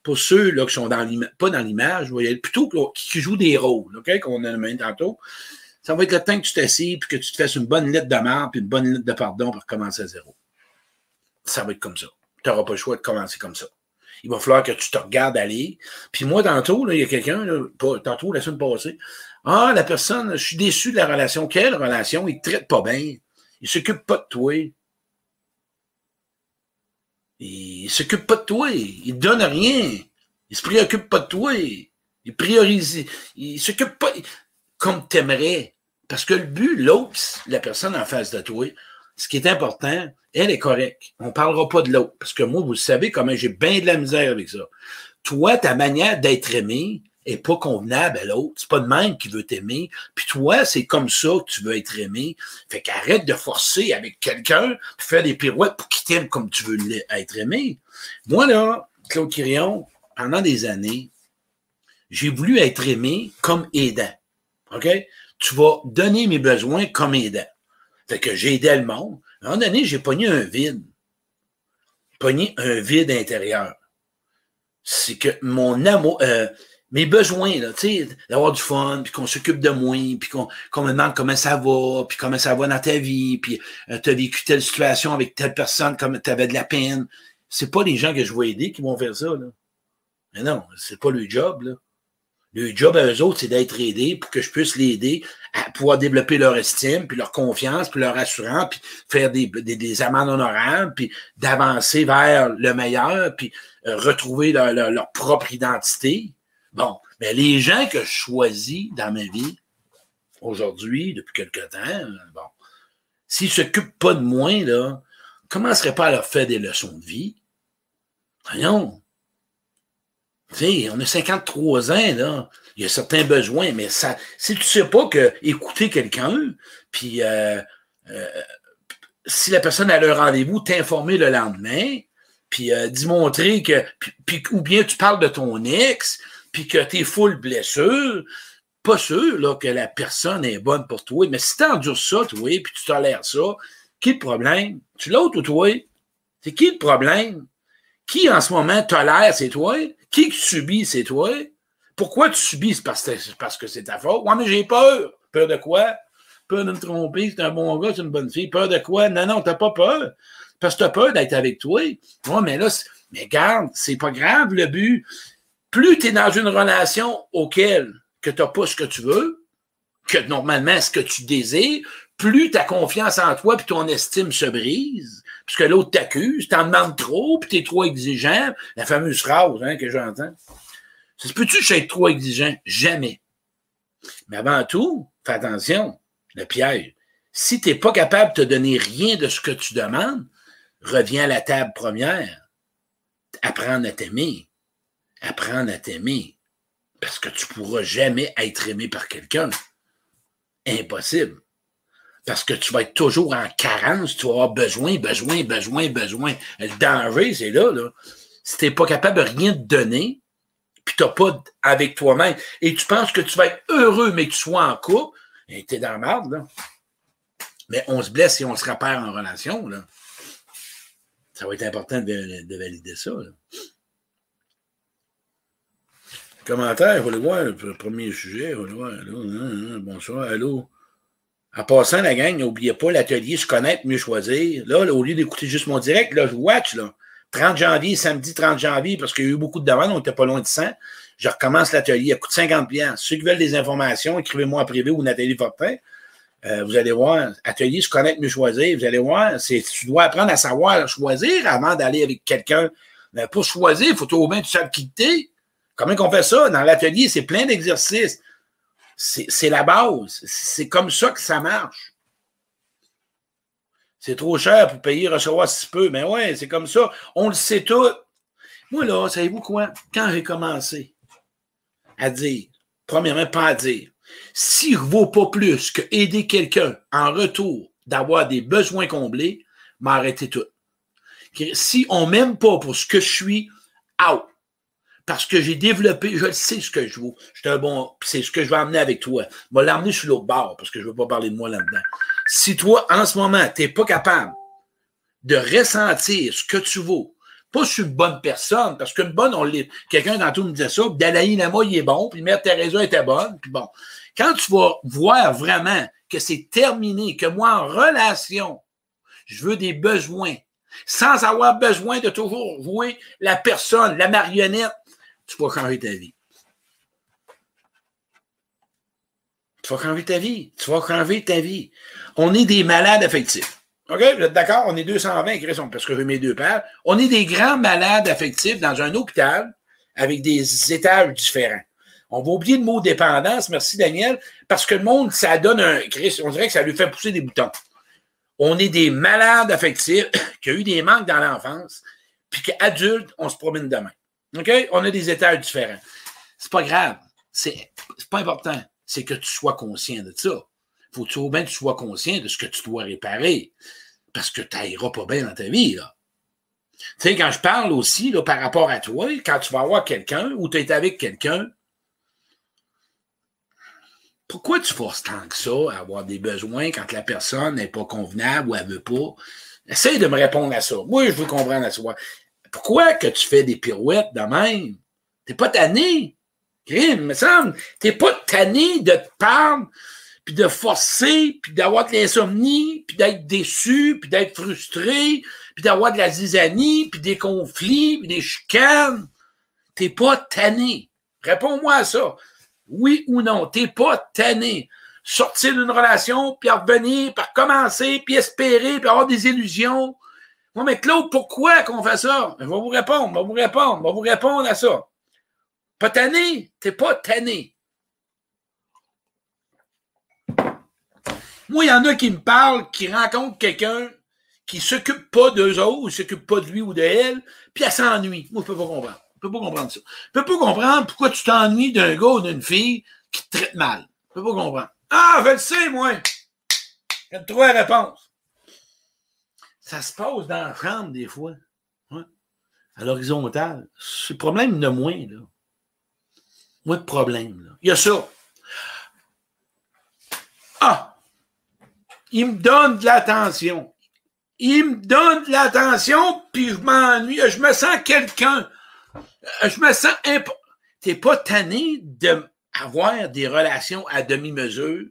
Pour ceux là, qui sont pas dans l'image, plutôt qui, jouent des rôles, qu'on a nommé tantôt. Ça va être le temps que tu t'assieds puis que tu te fasses une bonne lettre de mort puis une bonne lettre de pardon pour commencer à zéro. Ça va être comme ça. Tu n'auras pas le choix de commencer comme ça. Il va falloir que tu te regardes aller. Puis moi, tantôt, il y a quelqu'un, tantôt, la semaine passée, ah, la personne, je suis déçu de la relation. Quelle relation? Il te traite pas bien. Il s'occupe pas de toi. Il s'occupe pas de toi. Il donne rien. Il se préoccupe pas de toi. Il priorise. Il s'occupe pas comme t'aimerais. Parce que le but, l'autre, la personne en face de toi, ce qui est important, elle est correcte. On parlera pas de l'autre. Parce que moi, vous savez comment j'ai bien de la misère avec ça. Toi, ta manière d'être aimé est pas convenable à l'autre. C'est pas de même qui veut t'aimer. Puis toi, c'est comme ça que tu veux être aimé. Fait qu'arrête de forcer avec quelqu'un, faire des pirouettes pour qu'il t'aime comme tu veux être aimé. Moi, là, Claude Quirion, pendant des années, j'ai voulu être aimé comme aidant. OK? Tu vas donner mes besoins comme aidant. Fait que j'ai aidé le monde. À un moment donné, j'ai pogné un vide. Pogné un vide intérieur. C'est que mon amour, euh, mes besoins, là, tu sais, d'avoir du fun, puis qu'on s'occupe de moi, puis qu'on me demande comment ça va, puis comment ça va dans ta vie, puis euh, tu as vécu telle situation avec telle personne, comme tu avais de la peine. C'est pas les gens que je veux aider qui vont faire ça, là. Mais non, c'est pas le job, là. Le job à eux autres, c'est d'être aidé pour que je puisse l'aider à pouvoir développer leur estime, puis leur confiance, puis leur assurance, puis faire des, des, amendes honorables, puis d'avancer vers le meilleur, puis euh, retrouver leur, leur, propre identité. Bon, mais les gens que je choisis dans ma vie, aujourd'hui, depuis quelque temps, bon, s'ils ne s'occupent pas de moi, là, commencerait pas à leur faire des leçons de vie? Voyons, sais, on a 53 ans, là. Il y a certains besoins, mais ça, si tu sais pas que écouter quelqu'un, puis euh, euh, si la personne a le rendez-vous, t'informer le lendemain, puis euh, d'y montrer que, puis, ou bien tu parles de ton ex, puis que tu es full blessure, pas sûr là, que la personne est bonne pour toi, mais si tu endures ça, toi, puis tu tolères ça, qui est le problème? Tu l'autre ou toi? C'est qui le problème? Qui en ce moment tolère, c'est toi? Qui subit, c'est toi? Pourquoi tu subis? C'est parce, que c'est ta faute. Ouais, mais j'ai peur. Peur de quoi? Peur de me tromper, c'est un bon gars, c'est une bonne fille. Peur de quoi? Non, non, t'as pas peur. Parce que t'as peur d'être avec toi. Ouais, mais là, mais garde, c'est pas grave le but. Plus tu es dans une relation auquel que tu n'as pas ce que tu veux, que normalement ce que tu désires, plus ta confiance en toi et ton estime se brise, puisque l'autre t'accuse, t'en demandes trop, puis t'es trop exigeant. La fameuse phrase hein, que j'entends. Ça se peut-tu être trop exigeant? Jamais. Mais avant tout, fais attention, le piège. Si tu n'es pas capable de te donner rien de ce que tu demandes, reviens à la table première. Apprendre à t'aimer. Apprendre à t'aimer. Parce que tu ne pourras jamais être aimé par quelqu'un. Impossible parce que tu vas être toujours en carence, tu vas avoir besoin, besoin, besoin, besoin. Le danger, c'est là, là. Si tu n'es pas capable de rien te donner, puis tu n'as pas avec toi-même, et tu penses que tu vas être heureux, mais que tu sois en couple, tu es dans la merde, là. Mais on se blesse et on se repère en relation. Ça va être important de, valider ça. Commentaire, vous voulez voir le premier sujet, voulez voir. Allô, hein, hein, bonsoir, allô. En passant, la gang, n'oubliez pas l'atelier Se connaître, mieux choisir. Là, au lieu d'écouter juste mon direct, là, je watch, là. 30 janvier, samedi 30 janvier, parce qu'il y a eu beaucoup de demandes, on n'était pas loin de 100. Je recommence l'atelier. Il coûte 50 Ceux qui veulent des informations, écrivez-moi en privé ou Nathalie Fortin. Euh, vous allez voir, atelier se connaître, mieux choisir. Vous allez voir, c'est, tu dois apprendre à savoir choisir avant d'aller avec quelqu'un. Mais pour choisir, il faut au moins tu saches quitter. Comment qu'on fait ça? Dans l'atelier, c'est plein d'exercices. C'est la base. C'est comme ça que ça marche. C'est trop cher pour payer, recevoir si peu. Mais ouais, c'est comme ça. On le sait tout. Moi, là, savez-vous quoi? Quand j'ai commencé à dire, premièrement, pas à dire, s'il ne vaut pas plus que aider quelqu'un en retour d'avoir des besoins comblés, m'arrêter tout. Si on m'aime pas pour ce que je suis, out parce que j'ai développé, je sais ce que je veux. J'étais un bon, c'est ce que je vais amener avec toi. Je vais l'amener sur l'autre bord parce que je ne veux pas parler de moi là-dedans. Si toi, en ce moment, tu n'es pas capable de ressentir ce que tu vaux, pas sur une bonne personne, parce qu'une bonne, on l'est. Quelqu'un tantôt me disait ça, Dalaï Lama, il est bon, puis Mère Teresa était bonne, puis bon. Quand tu vas voir vraiment que c'est terminé, que moi, en relation, je veux des besoins, sans avoir besoin de toujours jouer la personne, la marionnette, tu vas changer ta vie. Tu vas changer ta vie. Tu vas changer ta vie. On est des malades affectifs. OK? Vous êtes d'accord? On est 220, parce que je mes deux pères. On est des grands malades affectifs dans un hôpital avec des étages différents. On va oublier le mot dépendance, merci Daniel, parce que le monde, ça donne un. On dirait que ça lui fait pousser des boutons. On est des malades affectifs qui ont eu des manques dans l'enfance, puis qu'adultes, on se promène demain. On a des étages différents. C'est pas grave. C'est pas important. C'est que tu sois conscient de ça. Faut que tu, bien tu sois conscient de ce que tu dois réparer. Parce que tu n'iras pas bien dans ta vie. Là. Tu sais, quand je parle aussi là, par rapport à toi, quand tu vas voir quelqu'un ou tu es avec quelqu'un, pourquoi tu forces tant que ça à avoir des besoins quand la personne n'est pas convenable ou elle ne veut pas? Essaye de me répondre à ça. Moi, je veux comprendre à soi. Pourquoi que tu fais des pirouettes de même? T'es pas tanné? Grim, me semble. T'es pas tanné de te parler, puis de forcer, puis d'avoir de l'insomnie, puis d'être déçu, puis d'être frustré, puis d'avoir de la zizanie, puis des conflits, puis des chicanes. T'es pas tanné. Réponds-moi à ça. Oui ou non, t'es pas tanné. Sortir d'une relation, puis revenir, puis recommencer, puis espérer, puis avoir des illusions. Moi, mais Claude, pourquoi qu'on fait ça? Je vais vous répondre, je vais vous répondre, je vais vous répondre à ça. Pas tanné, t'es pas tanné. Moi, il y en a qui me parlent, qui rencontrent quelqu'un qui s'occupe pas d'eux autres, ou s'occupe pas de lui ou de elle, puis elle s'ennuie. Moi, je peux pas comprendre. Je peux pas comprendre ça. Je peux pas comprendre pourquoi tu t'ennuies d'un gars ou d'une fille qui te traite mal. Je peux pas comprendre. Ah, je le sais, moi. J'ai trouvé la réponse. Ça se passe dans la chambre, des fois. À l'horizontale. C'est le problème de moins, là. Moi, de problème, là. Il y a ça. Ah! Il me donne de l'attention. Il me donne de l'attention, puis je m'ennuie. Je me sens quelqu'un. Euh, je me sens Tu T'es pas tanné d'avoir des relations à demi-mesure,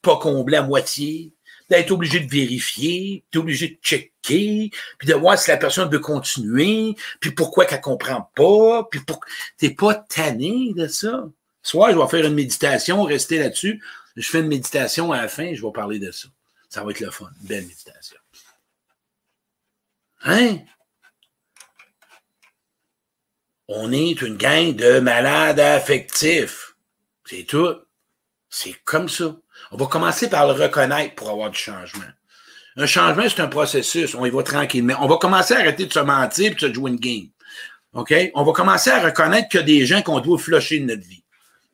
pas comblées à moitié, d'être obligé de vérifier, d'être obligé de checker, puis de voir si la personne veut continuer, puis pourquoi qu'elle comprend pas, puis pour... t'es pas tanné de ça. Soit je vais faire une méditation, rester là-dessus. Je fais une méditation à la fin, je vais parler de ça. Ça va être le fun, une belle méditation. Hein? On est une gang de malades affectifs. C'est tout. C'est comme ça. On va commencer par le reconnaître pour avoir du changement. Un changement, c'est un processus. On y va tranquillement. On va commencer à arrêter de se mentir et de se jouer une game. OK? On va commencer à reconnaître qu'il y a des gens qu'on doit flusher de notre vie.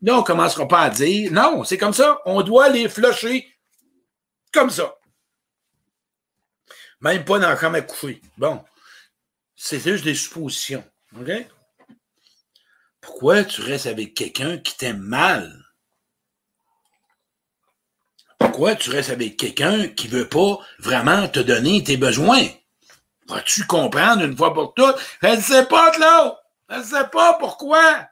Là, on ne commencera pas à dire non, c'est comme ça. On doit les flusher comme ça. Même pas dans comme à coucher. Bon. C'est juste des suppositions. OK? Pourquoi tu restes avec quelqu'un qui t'aime mal? Pourquoi tu restes avec quelqu'un qui veut pas vraiment te donner tes besoins? Vas-tu comprendre une fois pour toutes? Je ne sais pas, Claude! Je ne sais pas pourquoi!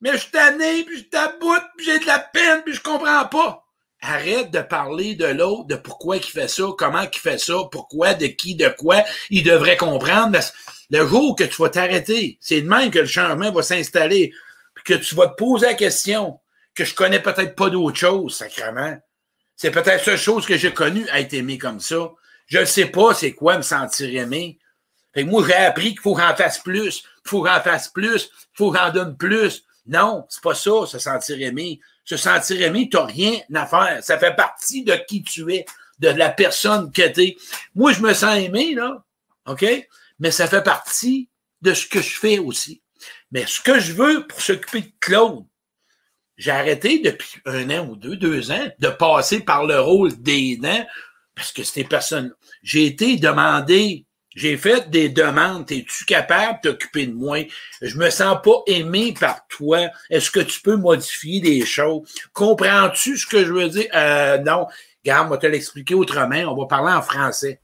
Mais je suis puis je taboute, puis j'ai de la peine, puis je comprends pas. Arrête de parler de l'autre, de pourquoi il fait ça, comment il fait ça, pourquoi, de qui, de quoi. Il devrait comprendre. Le jour que tu vas t'arrêter, c'est de même que le changement va s'installer, puis que tu vas te poser la question, que je connais peut-être pas d'autre chose, sacrément. C'est peut-être la seule chose que j'ai connue à être aimé comme ça. Je ne sais pas c'est quoi me sentir aimé. Fait que moi, j'ai appris qu'il faut qu'on fasse plus, qu'il faut qu'on fasse plus, qu'il faut qu'on donne plus. Non, c'est pas ça, se sentir aimé. Se sentir aimé, tu rien à faire. Ça fait partie de qui tu es, de la personne que tu es. Moi, je me sens aimé, là. OK? Mais ça fait partie de ce que je fais aussi. Mais ce que je veux pour s'occuper de Claude, j'ai arrêté depuis un an ou deux, deux ans, de passer par le rôle d'aidant parce que c'était personne. J'ai été demandé, j'ai fait des demandes. Es-tu capable de t'occuper de moi? Je me sens pas aimé par toi. Est-ce que tu peux modifier des choses? Comprends-tu ce que je veux dire? Euh, non. Regarde, on va te l'expliquer autrement. On va parler en français.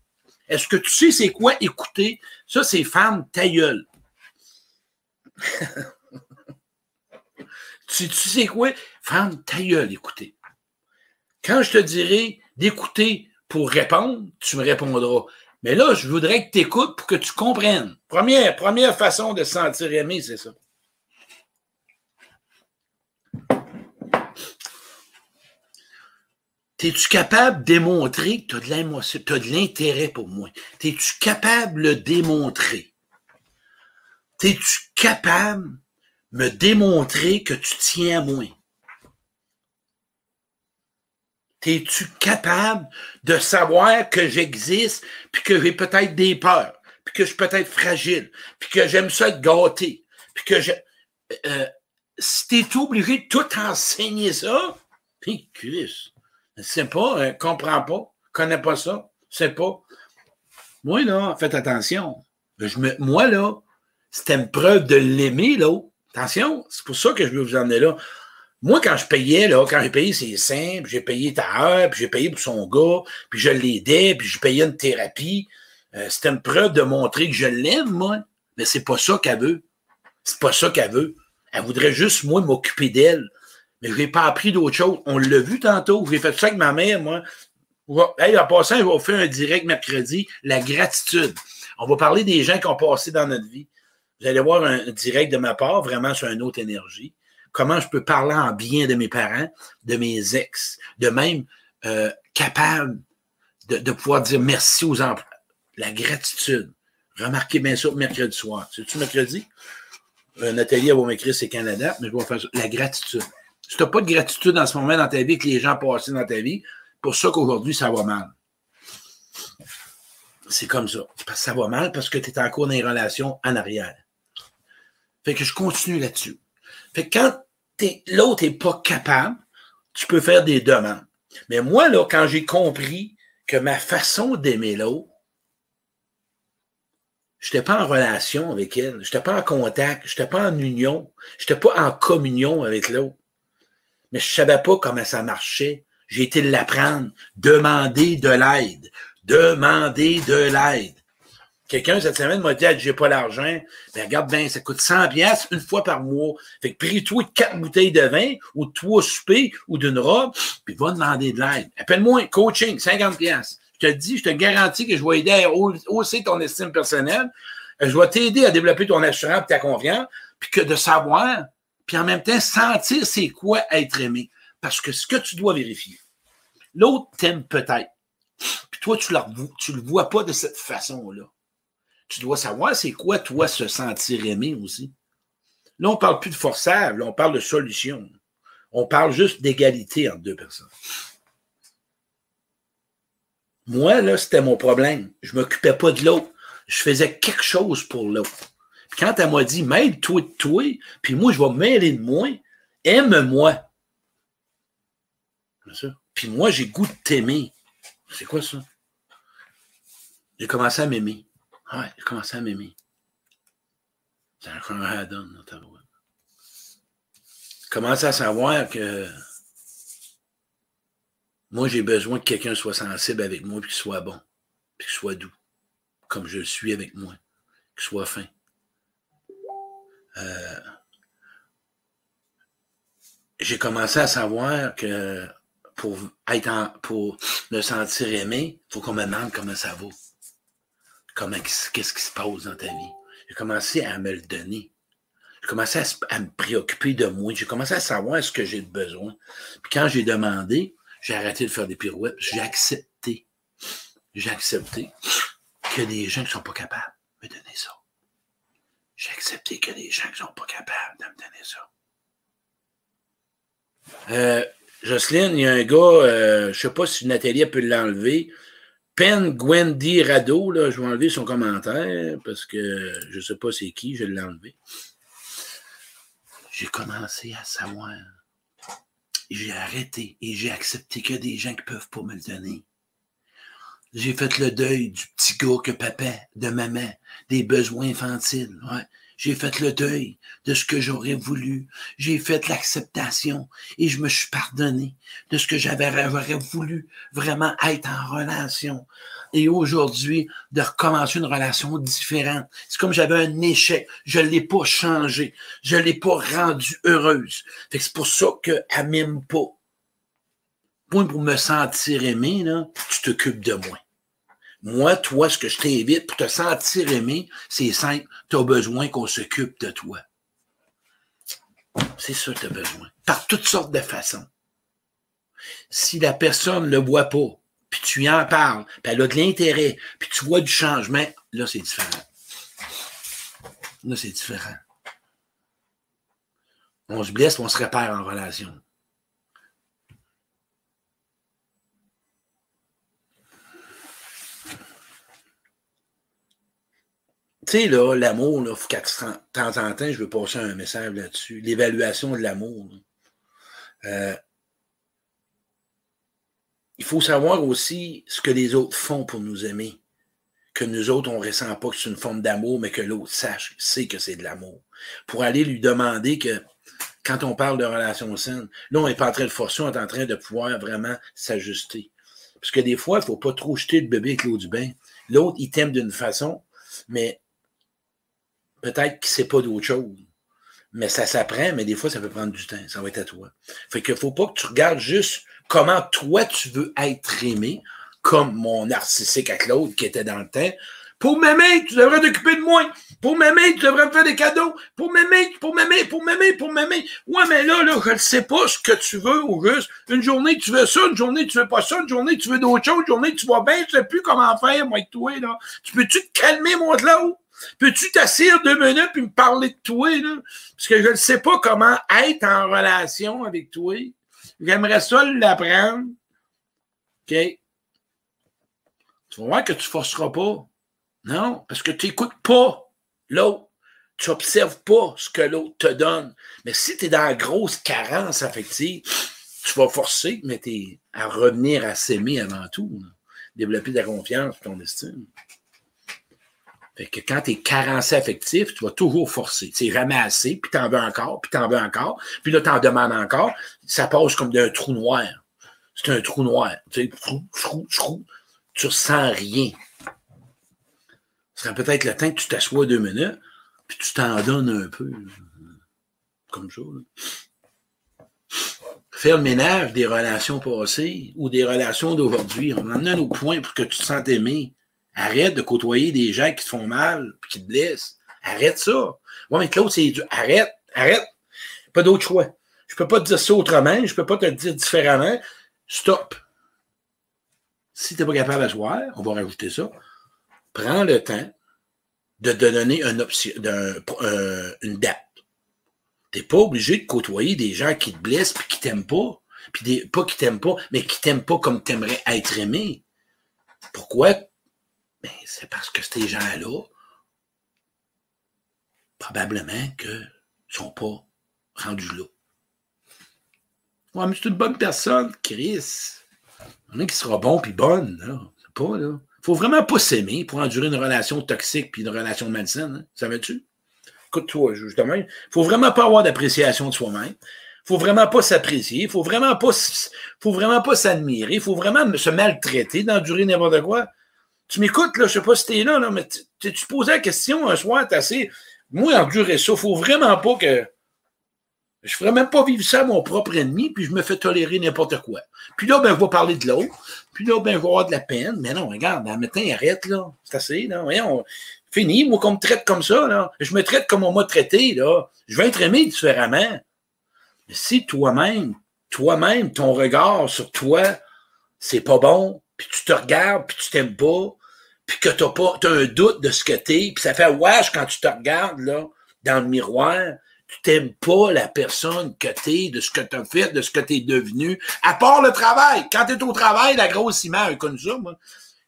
Est-ce que tu sais c'est quoi écouter? Ça, c'est femme ta Tu, sais quoi? Ferme ta gueule, écoutez. Quand je te dirai d'écouter pour répondre, tu me répondras. Mais là, je voudrais que tu écoutes pour que tu comprennes. Première, première façon de se sentir aimé, c'est ça. Es-tu capable de démontrer que tu as de l'intérêt pour moi? Es-tu capable de le démontrer? es-tu capable me démontrer que tu tiens à moi? Es-tu capable de savoir que j'existe, puis que j'ai peut-être des peurs, puis que je suis peut-être fragile, puis que j'aime ça être gâté, puis que je... Euh, si t'es obligé de tout enseigner ça, puis Chris, sais pas, euh, comprends pas, connais pas ça, sais pas. Moi, là, faites attention. Moi, là, c'était une preuve de l'aimer, là. Attention, c'est pour ça que je veux vous emmener là. Moi, quand je payais, là, quand j'ai payé ses seins, puis j'ai payé ta heure, puis j'ai payé pour son gars, puis je l'aidais, puis je payais une thérapie, euh, c'était une preuve de montrer que je l'aime, moi. Mais c'est pas ça qu'elle veut. C'est pas ça qu'elle veut. Elle voudrait juste, moi, m'occuper d'elle. Mais je n'ai pas appris d'autre chose. On l'a vu tantôt. J'ai fait ça avec ma mère, moi. Hey, en passant, je vais faire un direct mercredi, la gratitude. On va parler des gens qui ont passé dans notre vie. Vous allez voir un direct de ma part, vraiment sur une autre énergie comment je peux parler en bien de mes parents, de mes ex, de même euh, capable de, pouvoir dire merci aux emplois. La gratitude. Remarquez bien ça mercredi soir. C'est-tu mercredi? Atelier à vos m'écrire, c'est Canada, mais je vais faire ça. La gratitude. Si tu n'as pas de gratitude en ce moment dans ta vie, que les gens passent dans ta vie, pour ça qu'aujourd'hui, ça va mal. C'est comme ça. Ça va mal parce que tu es encore dans les relations en arrière. Fait que je continue là-dessus. Fait que quand l'autre n'est pas capable, tu peux faire des demandes. Mais moi, là, quand j'ai compris que ma façon d'aimer l'autre, je n'étais pas en relation avec elle, je n'étais pas en contact, je n'étais pas en union, je n'étais pas en communion avec l'autre. Mais je ne savais pas comment ça marchait. J'ai été l'apprendre, demander de l'aide, demander de l'aide. Quelqu'un cette semaine m'a dit j'ai pas l'argent. Ben regarde bien, ça coûte 100 pièces une fois par mois. Fait que prie-toi quatre bouteilles de vin ou trois soupers ou d'une robe, puis va demander de l'aide. Appelle-moi coaching, 50 pièces. Je te dis, je te garantis que je vais aider à hausser ton estime personnelle. Je vais t'aider à développer ton assurance et ta confiance, puis que de savoir, puis en même temps sentir c'est quoi être aimé. Parce que ce que tu dois vérifier, l'autre t'aime peut-être. Puis toi, tu ne le vois pas de cette façon-là tu dois savoir c'est quoi, toi, se sentir aimé aussi. Là, on ne parle plus de forçage, là, on parle de solution. On parle juste d'égalité entre deux personnes. Moi, là, c'était mon problème. Je ne m'occupais pas de l'autre. Je faisais quelque chose pour l'autre. quand elle m'a dit, mêle-toi de toi, puis moi, je vais mêler de moi, aime-moi. Puis moi, j'ai goût de t'aimer. C'est quoi ça? J'ai commencé à m'aimer. Ouais, j'ai commencé à m'aimer. C'est un à donne dans ta voix. Commence à savoir que moi, j'ai besoin que quelqu'un soit sensible avec moi, puis qu'il soit bon, puis qu'il soit doux, comme je suis avec moi, qu'il soit fin. Euh, j'ai commencé à savoir que pour être pour me sentir aimé, il faut qu'on me demande comment ça vaut comment, qu'est-ce qui se passe dans ta vie? J'ai commencé à me le donner. J'ai commencé à, me préoccuper de moi. J'ai commencé à savoir ce que j'ai besoin. Puis quand j'ai demandé, j'ai arrêté de faire des pirouettes. J'ai accepté. J'ai accepté que des gens qui ne sont pas capables de me donner ça. J'ai accepté que des gens qui ne sont pas capables de me donner ça. Euh, Jocelyne, il y a un gars, euh, je ne sais pas si Nathalie peut l'enlever. Pen Gwendy Rado, là, je vais enlever son commentaire parce que je ne sais pas c'est qui, je l'ai enlevé. J'ai commencé à savoir. J'ai arrêté et j'ai accepté que des gens qui peuvent pas me le donner. J'ai fait le deuil du petit gars que papa, de maman, des besoins infantiles. J'ai fait le deuil de ce que j'aurais voulu. J'ai fait l'acceptation et je me suis pardonné de ce que j'avais voulu vraiment être en relation. Et aujourd'hui, de recommencer une relation différente. C'est comme j'avais un échec. Je l'ai pas changé. Je l'ai pas rendue heureuse. c'est pour ça qu'elle m'aime pas. Pour me sentir aimé, tu t'occupes de moi. Moi, toi, ce que je t'invite pour te sentir aimé, c'est simple. Tu besoin qu'on s'occupe de toi. C'est ça que tu as besoin. Par toutes sortes de façons. Si la personne ne le voit pas, puis tu y en parles, puis elle a de l'intérêt, puis tu vois du changement, là, c'est différent. Là, c'est différent. On se blesse, on se répare en relation. Tu sais, là, l'amour, là, faut de temps en temps, je veux passer un message là-dessus. L'évaluation de l'amour. Euh, il faut savoir aussi ce que les autres font pour nous aimer. Que nous autres, on ne ressent pas que c'est une forme d'amour, mais que l'autre sache, sait que c'est de l'amour. Pour aller lui demander que, quand on parle de relations saines, là, on n'est pas en train de forcer, on est en train de pouvoir vraiment s'ajuster. Parce que des fois, il ne faut pas trop jeter le bébé avec l'eau du bain. L'autre, il t'aime d'une façon, mais peut-être qu'il ne sait pas d'autre chose. Mais ça s'apprend, mais des fois, ça peut prendre du temps. Ça va être à toi. Fait qu'il ne faut pas que tu regardes juste comment toi, tu veux être aimé, comme mon narcissique à Claude qui était dans le temps. Pour m'aimer, tu devrais t'occuper de moi. Pour m'aimer, tu devrais me faire des cadeaux. Pour m'aimer, pour m'aimer, pour m'aimer, pour m'aimer. Ouais, mais là, là, je ne sais pas ce que tu veux ou juste. Une journée, tu veux ça, une journée, tu veux pas ça, une journée, tu veux d'autres choses, une journée, tu vas bien, je sais plus comment faire, moi, avec toi, là. Tu peux-tu te calmer, moi, de là-haut? Peux-tu t'asseoir deux minutes et me parler de toi, là? Parce que je ne sais pas comment être en relation avec toi. J'aimerais ça l'apprendre. OK? Tu vas voir que tu ne forceras pas. Non, parce que tu n'écoutes pas l'autre. Tu n'observes pas ce que l'autre te donne. Mais si tu es dans la grosse carence affective, tu vas forcer, mais tu à revenir à s'aimer avant tout. Développer ta confiance, ton estime. Fait que quand tu es carencé affectif, tu vas toujours forcer. C'est jamais assez, puis tu en veux encore, puis tu en veux encore, puis là, tu en demandes encore. Ça passe comme d'un trou noir. C'est un trou noir. Tu sais, trou, trou, trou. Tu ressens rien. Ce serait peut-être le temps que tu t'assoies deux minutes, puis tu t'en donnes un peu. Comme ça. Faire le ménage des relations passées ou des relations d'aujourd'hui. On en a au point pour que tu te sentes aimé. Arrête de côtoyer des gens qui te font mal et qui te blessent. Arrête ça. Ouais, mais Claude, c'est Arrête, arrête. Pas d'autre choix. Je peux pas te dire ça autrement, je peux pas te dire différemment. Stop. Si tu n'es pas capable à soir, on va rajouter ça. Prends le temps de te donner une date. Tu n'es pas obligé de côtoyer des gens qui te blessent et qui t'aiment pas. Puis des, pas qui t'aiment pas, mais qui t'aiment pas comme tu aimerais être aimé. Pourquoi? Ben, c'est parce que ces gens-là, probablement que sont pas rendus là. Mais c'est une bonne personne, Chris. Il y en a qui sera bon puis bonne, là. Pas, là. Faut vraiment pas s'aimer pour endurer une relation toxique puis une relation malsaine, hein. Savais-tu? Écoute-toi, justement. Faut vraiment pas avoir d'appréciation de soi-même. Faut vraiment pas s'apprécier. Faut vraiment pas, faut vraiment pas s'admirer. Faut vraiment se maltraiter, d'endurer n'importe quoi. Tu m'écoutes, là, je sais pas si t'es là, là, mais tu te posais la question un soir, t'as assez. Moi, endurer ça, faut vraiment pas que. Je ferais même pas vivre ça à mon propre ennemi, puis je me fais tolérer n'importe quoi. Puis là, ben, je vais parler de l'autre. Puis là, ben, je vais avoir de la peine. Mais non, regarde, en matin, arrête, là. C'est assez, là. Voyons, fini. Moi, qu'on me traite comme ça, là. Je me traite comme on m'a traité, là. Je vais être aimé différemment. Mais si toi-même, toi-même, ton regard sur toi, c'est pas bon, puis tu te regardes, puis tu t'aimes pas, puis que t'as pas, t'as un doute de ce que t'es, puis ça fait wesh quand tu te regardes, là, dans le miroir, tu t'aimes pas la personne que t'es, de ce que t'as fait, de ce que t'es devenu, à part le travail. Quand t'es au travail, la grosse image, connu ça, moi.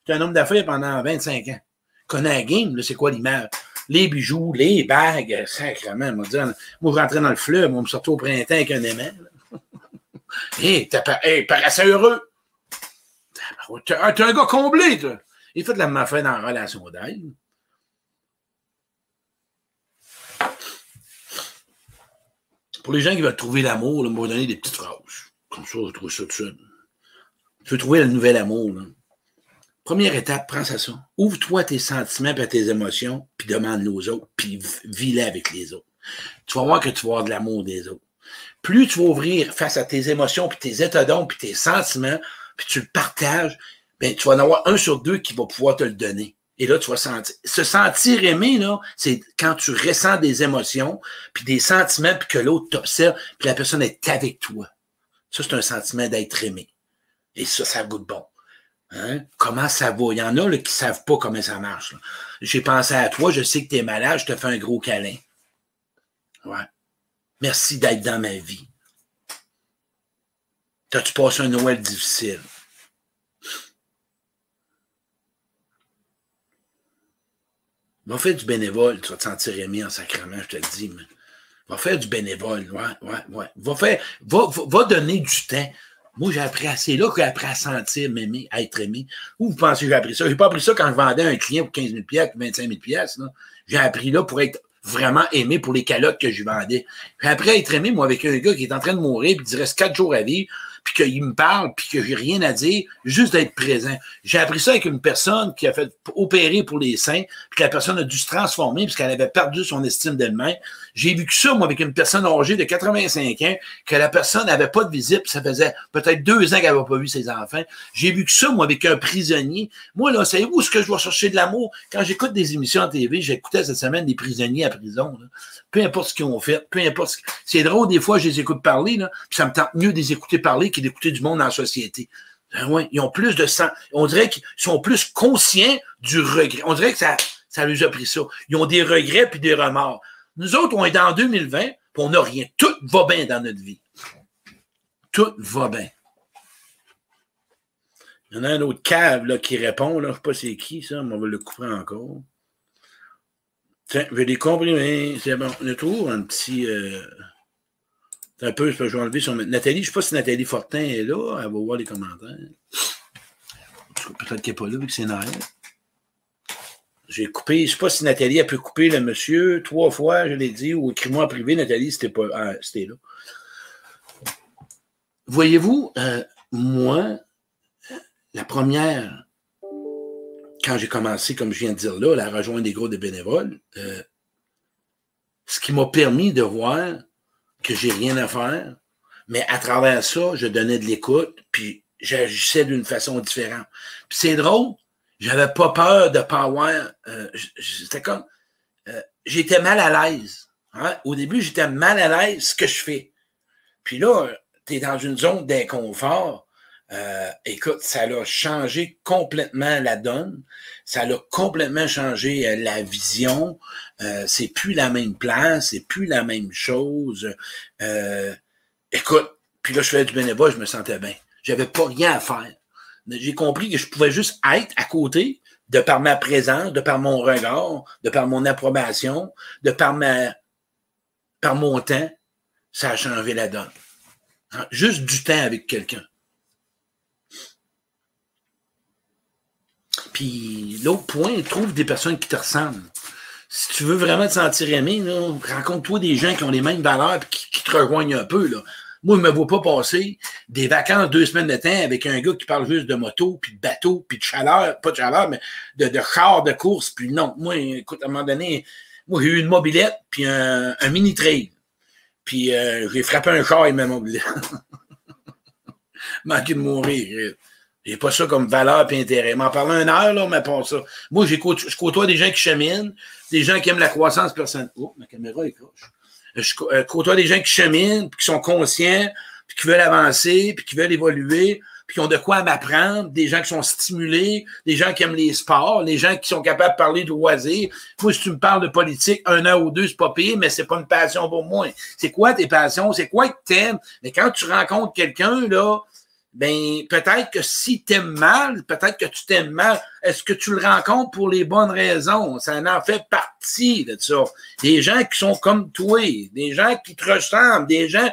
J'étais un homme d'affaires pendant 25 ans. Connais la game, c'est quoi l'image? Les bijoux, les bagues, sacrément, moi, dire, moi, je rentrais dans le fleuve, moi, me sortais au printemps avec un aimant, Hé, t'es hey, paraissait heureux. T'es un gars comblé, toi. Il fait de la mafia dans la relation d'aide. Pour les gens qui veulent trouver l'amour, on va donner des petites phrases. Comme ça, je trouve ça tout seul. Tu veux trouver le nouvel amour. Première étape, prends ça ça. Ouvre-toi tes sentiments et tes émotions, puis demande-les aux autres, puis vis-les avec les autres. Tu vas voir que tu vas avoir de l'amour des autres. Plus tu vas ouvrir face à tes émotions, puis tes états d'âme, puis tes sentiments, puis tu le partages, ben, tu vas en avoir un sur deux qui va pouvoir te le donner. Et là, tu vas sentir. Se sentir aimé, là, c'est quand tu ressens des émotions, puis des sentiments, puis que l'autre t'observe, puis la personne est avec toi. Ça, c'est un sentiment d'être aimé. Et ça, ça goûte bon. Hein? Comment ça va? Il y en a là, qui ne savent pas comment ça marche. J'ai pensé à toi, je sais que tu es malade, je te fais un gros câlin. Ouais. Merci d'être dans ma vie. T'as-tu passé un Noël difficile? Va faire du bénévole, tu vas te sentir aimé en sacrement, je te le dis. Mais... Va faire du bénévole, ouais, ouais, ouais. Va, faire, va, va, donner du temps. Moi, j'ai appris assez là, j'ai appris à sentir m'aimer, à être aimé. Où vous pensez que j'ai appris ça? J'ai pas appris ça quand je vendais un client pour 15 000 ou 25 000 J'ai appris là pour être vraiment aimé pour les calottes que je vendais. J'ai appris à être aimé, moi, avec un gars qui est en train de mourir, puis il reste quatre jours à vivre puis qu'il me parle, puis que j'ai rien à dire, juste d'être présent. J'ai appris ça avec une personne qui a fait opérer pour les seins, puis que la personne a dû se transformer puisqu'elle avait perdu son estime d'elle-même. J'ai vu que ça, moi, avec une personne âgée de 85 ans, que la personne n'avait pas de visite, puis ça faisait peut-être deux ans qu'elle n'avait pas vu ses enfants. J'ai vu que ça, moi, avec un prisonnier. Moi, là, savez-vous ce que je dois chercher de l'amour? Quand j'écoute des émissions en TV, j'écoutais cette semaine des prisonniers à prison. Peu importe ce qu'ils ont fait, peu importe ce... C'est drôle, des fois, je les écoute parler, là, puis ça me tente mieux de les écouter parler que d'écouter du monde la société. Ben ouais, ils ont plus de sang. On dirait qu'ils sont plus conscients du regret. On dirait que ça, ça leur a pris ça. Ils ont des regrets puis des remords. Nous autres, on est en 2020, puis on n'a rien. Tout va bien dans notre vie. Tout va bien. Il y en a un autre cave qui répond, je ne sais pas c'est qui, ça, mais on va le couper encore. Tiens, je vais les. C'est bon. On toujours un petit. Euh... Un peu, je vais enlever son. Nathalie, je ne sais pas si Nathalie Fortin est là. Elle va voir les commentaires. Peut-être qu'elle n'est pas là, vu que c'est Noël. J'ai coupé, je ne sais pas si Nathalie a pu couper le monsieur trois fois, je l'ai dit, ou écris-moi en privé, Nathalie, c'était pas. Ah, c'était là. Voyez-vous, euh, moi, la première, quand j'ai commencé, comme je viens de dire là, à rejoindre des groupes de bénévoles, euh, ce qui m'a permis de voir que j'ai rien à faire, mais à travers ça, je donnais de l'écoute, puis j'agissais d'une façon différente. Puis c'est drôle, j'avais pas peur de pas avoir. Euh, c'était comme. Euh, j'étais mal à l'aise. Hein. Au début, j'étais mal à l'aise ce que je fais. Puis là, tu es dans une zone d'inconfort. Euh, écoute, ça a changé complètement la donne. Ça a complètement changé la vision. c'est plus la même place, c'est plus la même chose. écoute, puis là, je faisais du bénévolat, je me sentais bien. J'avais pas rien à faire j'ai compris que je pouvais juste être à côté, de par ma présence, de par mon regard, de par mon approbation, de par ma, par mon temps, ça a changé la donne. Hein? Juste du temps avec quelqu'un. Puis l'autre point, trouve des personnes qui te ressemblent. Si tu veux vraiment te sentir aimé, rencontre-toi des gens qui ont les mêmes valeurs et qui, qui te rejoignent un peu. Moi, je ne me vois pas passer des vacances deux semaines de temps avec un gars qui parle juste de moto, puis de bateau, puis de chaleur, pas de chaleur, mais de, de char de course. Puis non, moi, écoute, à un moment donné, moi, j'ai eu une mobilette, puis un, mini-trail. Puis euh, j'ai frappé un char et ma mobilette. Manqué de mourir. J'ai pas ça comme valeur et intérêt. M'en parler une heure, là, mais pas ça. Moi, je côtoie des gens qui cheminent, des gens qui aiment la croissance personnelle. Oh, ma caméra est croche je euh, côtoie des gens qui cheminent, puis qui sont conscients, puis qui veulent avancer, puis qui veulent évoluer, puis qui ont de quoi m'apprendre, des gens qui sont stimulés, des gens qui aiment les sports, des gens qui sont capables de parler de loisirs. Moi, si tu me parles de politique, un an ou deux, c'est pas pire, mais c'est pas une passion pour moi. C'est quoi tes passions? C'est quoi que t'aimes? Mais quand tu rencontres quelqu'un, là, ben peut-être que si tu aimes mal, peut-être que tu t'aimes mal, est-ce que tu le rencontres pour les bonnes raisons? Ça en fait partie de ça. Des gens qui sont comme toi, des gens qui te ressemblent, des gens,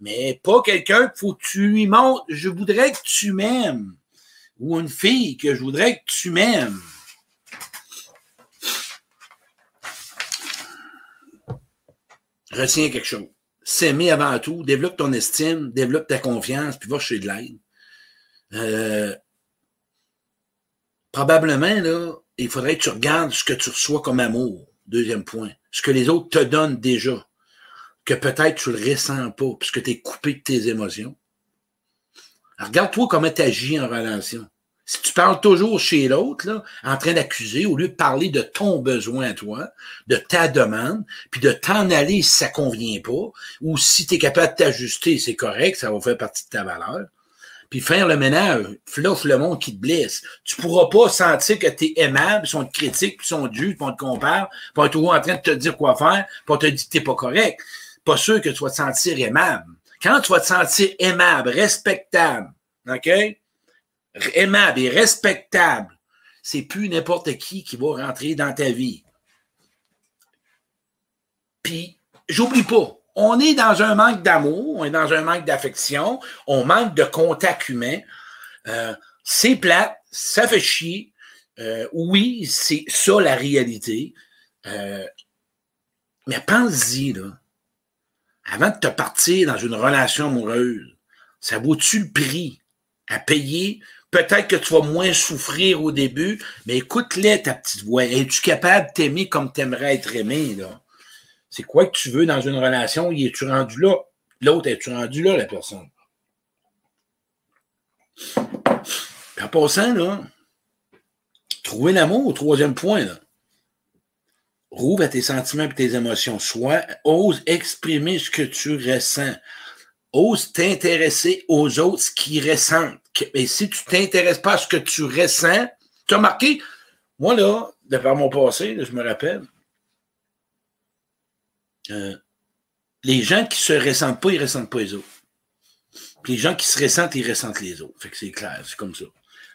mais pas quelqu'un qu'il faut que tu lui montres, je voudrais que tu m'aimes. Ou une fille que je voudrais que tu m'aimes. Retiens quelque chose s'aimer avant tout, développe ton estime, développe ta confiance, puis va chez de l'aide. Euh, probablement, là, il faudrait que tu regardes ce que tu reçois comme amour. Deuxième point. Ce que les autres te donnent déjà. Que peut-être tu le ressens pas, puisque tu es coupé de tes émotions. Regarde-toi comment tu agis en relation. Si tu parles toujours chez l'autre, en train d'accuser, au lieu de parler de ton besoin à toi, de ta demande, puis de t'en aller si ça convient pas, ou si tu es capable de t'ajuster, c'est correct, ça va faire partie de ta valeur. puis faire le ménage, fluffe le monde qui te blesse. Tu pourras pas sentir que tu es aimable, puis on te critique, puis on te juge, puis on te compare, puis on est toujours en train de te dire quoi faire, puis on te dit que t'es pas correct. Pas sûr que tu vas te sentir aimable. Quand tu vas te sentir aimable, respectable, OK? Aimable et respectable, c'est plus n'importe qui qui va rentrer dans ta vie. Puis, j'oublie pas, on est dans un manque d'amour, on est dans un manque d'affection, on manque de contact humain. Euh, c'est plate, ça fait chier. Euh, oui, c'est ça la réalité. Euh, mais pense-y, là. Avant de te partir dans une relation amoureuse, ça vaut-tu le prix à payer? Peut-être que tu vas moins souffrir au début, mais écoute-les, ta petite voix. Es-tu capable de t'aimer comme tu aimerais être aimé, là? C'est quoi que tu veux dans une relation? Y es-tu rendu là? L'autre, es-tu rendu là, la personne? en passant, là, trouver l'amour au troisième point, là. Rouvre à tes sentiments et tes émotions. Soit, ose exprimer ce que tu ressens. Ose t'intéresser aux autres, ce qu'ils ressentent. Et si tu t'intéresses pas à ce que tu ressens, tu as marqué, moi, là, de par mon passé, je me rappelle, euh, les gens qui se ressentent pas, ils ressentent pas les autres. Puis les gens qui se ressentent, ils ressentent les autres. Fait que c'est clair, c'est comme ça.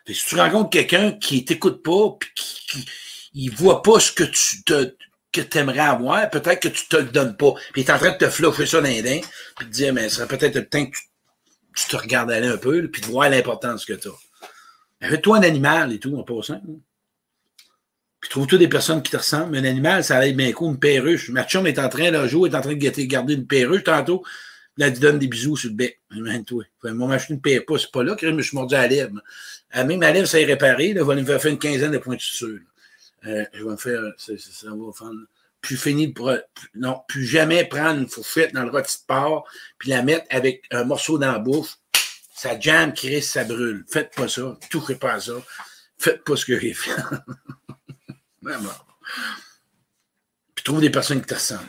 si tu rencontres quelqu'un qui t'écoute pas, puis qui, qui voit pas ce que tu te que aimerais avoir, peut-être que tu te le donnes pas. Puis il est en train de te fluffer ça dans les dents, puis te dire, mais ce serait peut-être le temps que tu, te regardes aller un peu, puis de voir l'importance que tu as. Fais-toi un animal et tout, en passant. Puis trouve-toi des personnes qui te ressemblent. Un animal, ça allait bien cool, une perruche. Ma est en train, là, jour est en train de garder une perruche tantôt. Là, elle te donne des bisous sur le bec. Imagine-toi. Moi, m'acheter une perruche. C'est pas là que je me suis mordu à la lèvre. À même ma lèvre, ça est réparé. Là, va me faire une quinzaine de points de suture. Euh, je vais me faire. Ça, ça, va faire. Plus fini pour. Non, plus jamais prendre une fourchette dans le rôti de porc, puis la mettre avec un morceau dans la bouche. Ça jamme, Chris, ça brûle. Faites pas ça. Touchez pas à ça. Faites pas ce que j'ai fait. Puis trouve des personnes qui te ressemblent.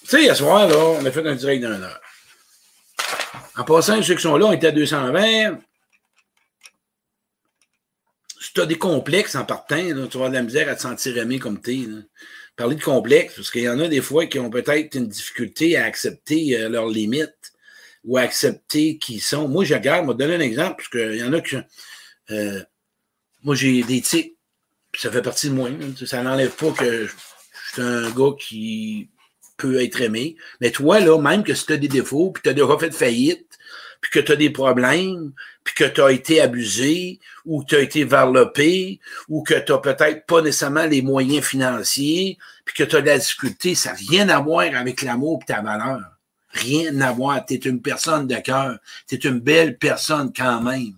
Tu sais, ce soir, là, on a fait un direct d'un heure. En passant, ceux qui sont là, on était à 220. Si tu as des complexes en partant, tu vas avoir de la misère à te sentir aimé comme tu es. Parler de complexes, parce qu'il y en a des fois qui ont peut-être une difficulté à accepter euh, leurs limites ou à accepter qui sont. Moi, je regarde, je vais te donner un exemple, parce qu'il y en a qui. Euh, moi, j'ai des tics ça fait partie de moi. Ça n'enlève pas que je suis un gars qui peut être aimé. Mais toi, là, même que si tu as des défauts, puis tu as déjà fait faillite, puis que tu as des problèmes, puis que tu as été abusé, ou que tu as été varlopé, ou que tu n'as peut-être pas nécessairement les moyens financiers, puis que tu as de la difficulté, ça n'a rien à voir avec l'amour et ta valeur. Rien à voir. Tu es une personne de cœur. Tu es une belle personne quand même.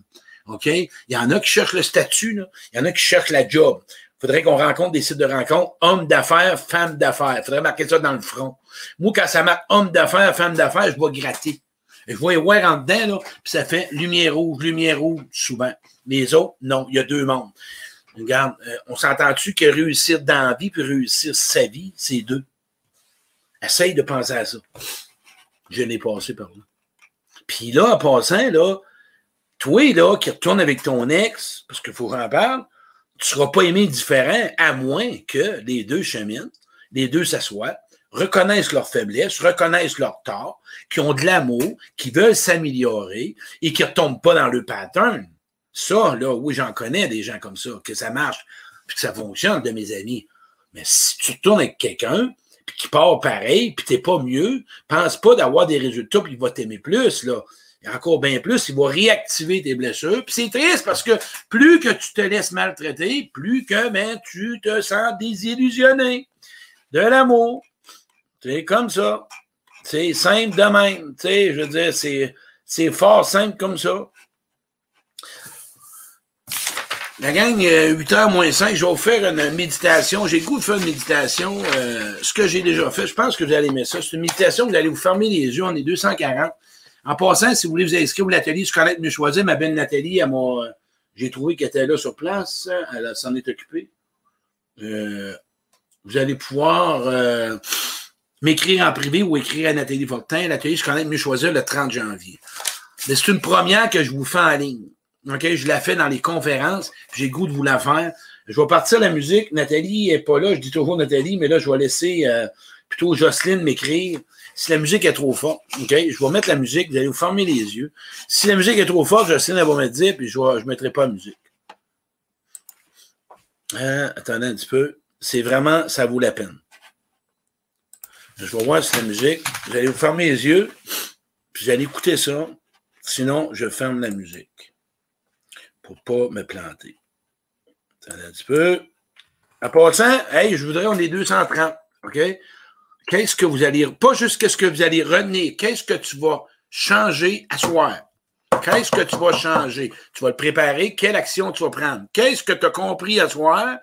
OK? Il y en a qui cherchent le statut, là. il y en a qui cherchent la job. Il faudrait qu'on rencontre des sites de rencontre, hommes d'affaires, femmes d'affaires. Il faudrait marquer ça dans le front. Moi, quand ça marque homme d'affaires, femme d'affaires, je vais gratter. Je vais voir en dedans, là, puis ça fait lumière rouge, lumière rouge, souvent. Les autres, non, il y a deux mondes. Regarde, euh, on s'entend-tu que réussir dans la vie puis réussir sa vie, c'est deux? Essaye de penser à ça. Je l'ai passé par là. Puis là, en passant, là, toi, là, qui retourne avec ton ex, parce qu'il faut qu'on parle, tu ne seras pas aimé différent, à moins que les deux cheminent, les deux s'assoient, reconnaissent leurs faiblesses, reconnaissent leurs torts, qui ont de l'amour, qui veulent s'améliorer et qui ne retombent pas dans le pattern. Ça, là, oui, j'en connais des gens comme ça, que ça marche, puis que ça fonctionne de mes amis. Mais si tu retournes avec quelqu'un, puis qui part pareil, puis t'es pas mieux, pense pas d'avoir des résultats, puis il va t'aimer plus, là et encore bien plus, il va réactiver tes blessures. Puis c'est triste parce que plus que tu te laisses maltraiter, plus que ben, tu te sens désillusionné de l'amour. C'est comme ça. C'est simple de même. je veux dire, c'est, c'est fort simple comme ça. La gang, 8h moins 5, je vais vous faire une méditation. J'ai le goût de faire une méditation. Euh, ce que j'ai déjà fait, je pense que vous allez aimer ça. C'est une méditation, vous allez vous fermer les yeux. On est 240. En passant, si vous voulez vous inscrire au l'atelier Je connais mieux choisir, ma belle Nathalie, j'ai trouvé qu'elle était là sur place. Elle s'en est occupée. Euh, vous allez pouvoir euh, m'écrire en privé ou écrire à Nathalie Fortin. L'atelier Je connais mieux choisir le 30 janvier. Mais c'est une première que je vous fais en ligne. OK? Je la fais dans les conférences. J'ai goût de vous la faire. Je vais partir la musique. Nathalie n'est pas là. Je dis toujours Nathalie, mais là, je vais laisser euh, plutôt Jocelyne m'écrire. Si la musique est trop forte, OK? Je vais mettre la musique. Vous allez vous fermer les yeux. Si la musique est trop forte, Jocelyne, elle va me dire, puis je ne mettrai pas la musique. Euh, attendez un petit peu. C'est vraiment, ça vaut la peine. Je vais voir si la musique. Vous allez vous fermer les yeux, puis vous allez écouter ça. Sinon, je ferme la musique pour ne pas me planter. Attendez un petit peu. En passant, hey, je voudrais, on est 230. OK? Qu'est-ce que vous allez. Pas juste qu'est-ce que vous allez retenir. Qu'est-ce que tu vas changer à soir? Qu'est-ce que tu vas changer? Tu vas le préparer. Quelle action tu vas prendre? Qu'est-ce que tu as compris à soir?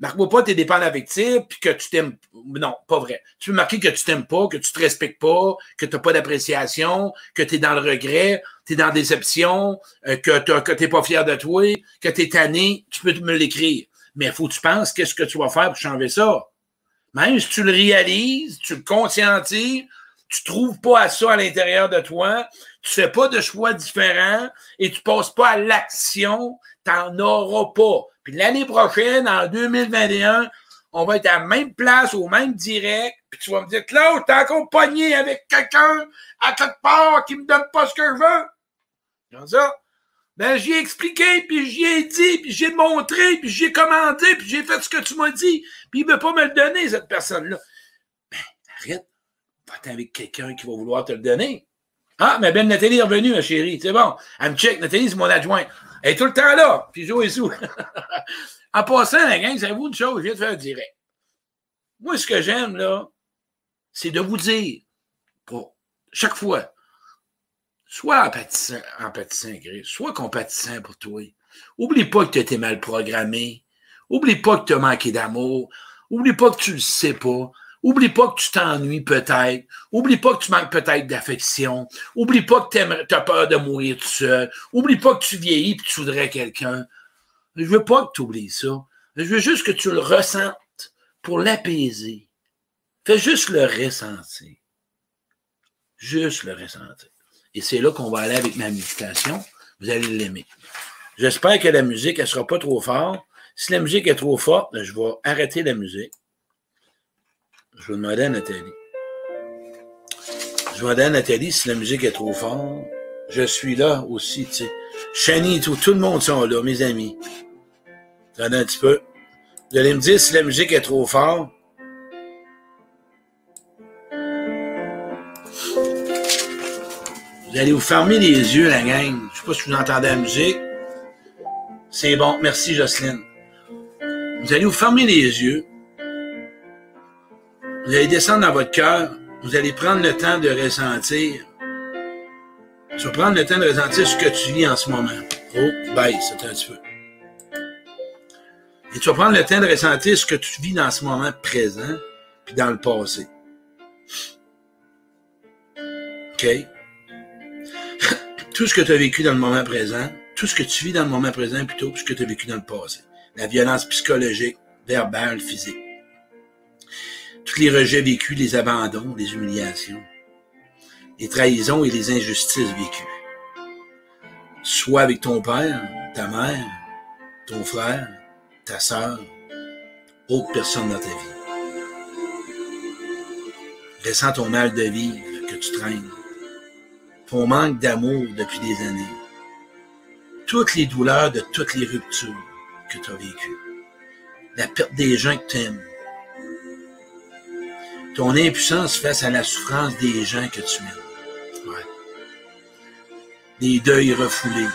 Marque-moi pas tes dépenses affectives puis que tu t'aimes. Non, pas vrai. Tu peux marquer que tu t'aimes pas, que tu te respectes pas, que tu n'as pas d'appréciation, que tu es dans le regret, tu es dans la déception, euh, que tu n'es pas fier de toi, que tu es tanné. Tu peux me l'écrire. Mais il faut que tu penses qu'est-ce que tu vas faire pour changer ça. Même si tu le réalises, tu le conscientises, tu trouves pas à ça à l'intérieur de toi, tu fais pas de choix différents et tu passes pas à l'action, tu n'en auras pas. L'année prochaine, en 2021, on va être à la même place, au même direct, puis tu vas me dire, Claude, t'es encore pogné avec quelqu'un à quelque part qui me donne pas ce que je veux? Comme ça. Ben, j'y ai expliqué, puis j'y ai dit, puis j'ai montré, puis j'ai commandé, puis j'ai fait ce que tu m'as dit, puis il veut pas me le donner, cette personne-là. Ben, arrête va avec quelqu'un qui va vouloir te le donner. Ah, mais Ben Nathalie est revenue, ma chérie. C'est bon. Elle me check. Nathalie, c'est mon adjoint. Elle est tout le temps là. Puis joue et sous. en passant, la gang, savez-vous une chose? Je viens de faire un direct. Moi, ce que j'aime, là, c'est de vous dire, pour chaque fois, soit empathisant, empathisant, soit compatissant pour toi. Oublie pas que tu été mal programmé. Oublie pas que tu as manqué d'amour. Oublie pas que tu le sais pas. Oublie pas que tu t'ennuies peut-être. Oublie pas que tu manques peut-être d'affection. Oublie pas que tu as peur de mourir tout seul. Oublie pas que tu vieillis et tu voudrais quelqu'un. Je veux pas que tu oublies ça. Je veux juste que tu le ressentes pour l'apaiser. Fais juste le ressentir. Juste le ressentir. Et c'est là qu'on va aller avec ma méditation. Vous allez l'aimer. J'espère que la musique, elle sera pas trop forte. Si la musique est trop forte, je vais arrêter la musique. Je vais demander à Nathalie. Je vais demander à Nathalie si la musique est trop forte. Je suis là aussi, tu sais. Chani, tout, tout le monde sont là, mes amis. Attendez un petit peu. Vous allez me dire si la musique est trop forte. Vous allez vous fermer les yeux, la gang. Je sais pas si vous entendez la musique. C'est bon. Merci, Jocelyne. Vous allez vous fermer les yeux. Vous allez descendre dans votre cœur. Vous allez prendre le temps de ressentir. Tu vas prendre le temps de ressentir ce que tu vis en ce moment. Oh, baisse, c'est un petit peu. Et tu vas prendre le temps de ressentir ce que tu vis dans ce moment présent, puis dans le passé. OK? tout ce que tu as vécu dans le moment présent, tout ce que tu vis dans le moment présent plutôt que ce que tu as vécu dans le passé. La violence psychologique, verbale, physique tous les rejets vécus, les abandons, les humiliations, les trahisons et les injustices vécues. Soit avec ton père, ta mère, ton frère, ta sœur, autre personne dans ta vie. Ressens ton mal de vivre que tu traînes, ton manque d'amour depuis des années, toutes les douleurs de toutes les ruptures que tu as vécues, la perte des gens que tu aimes, ton impuissance face à la souffrance des gens que tu aimes. Ouais. Des deuils refoulés,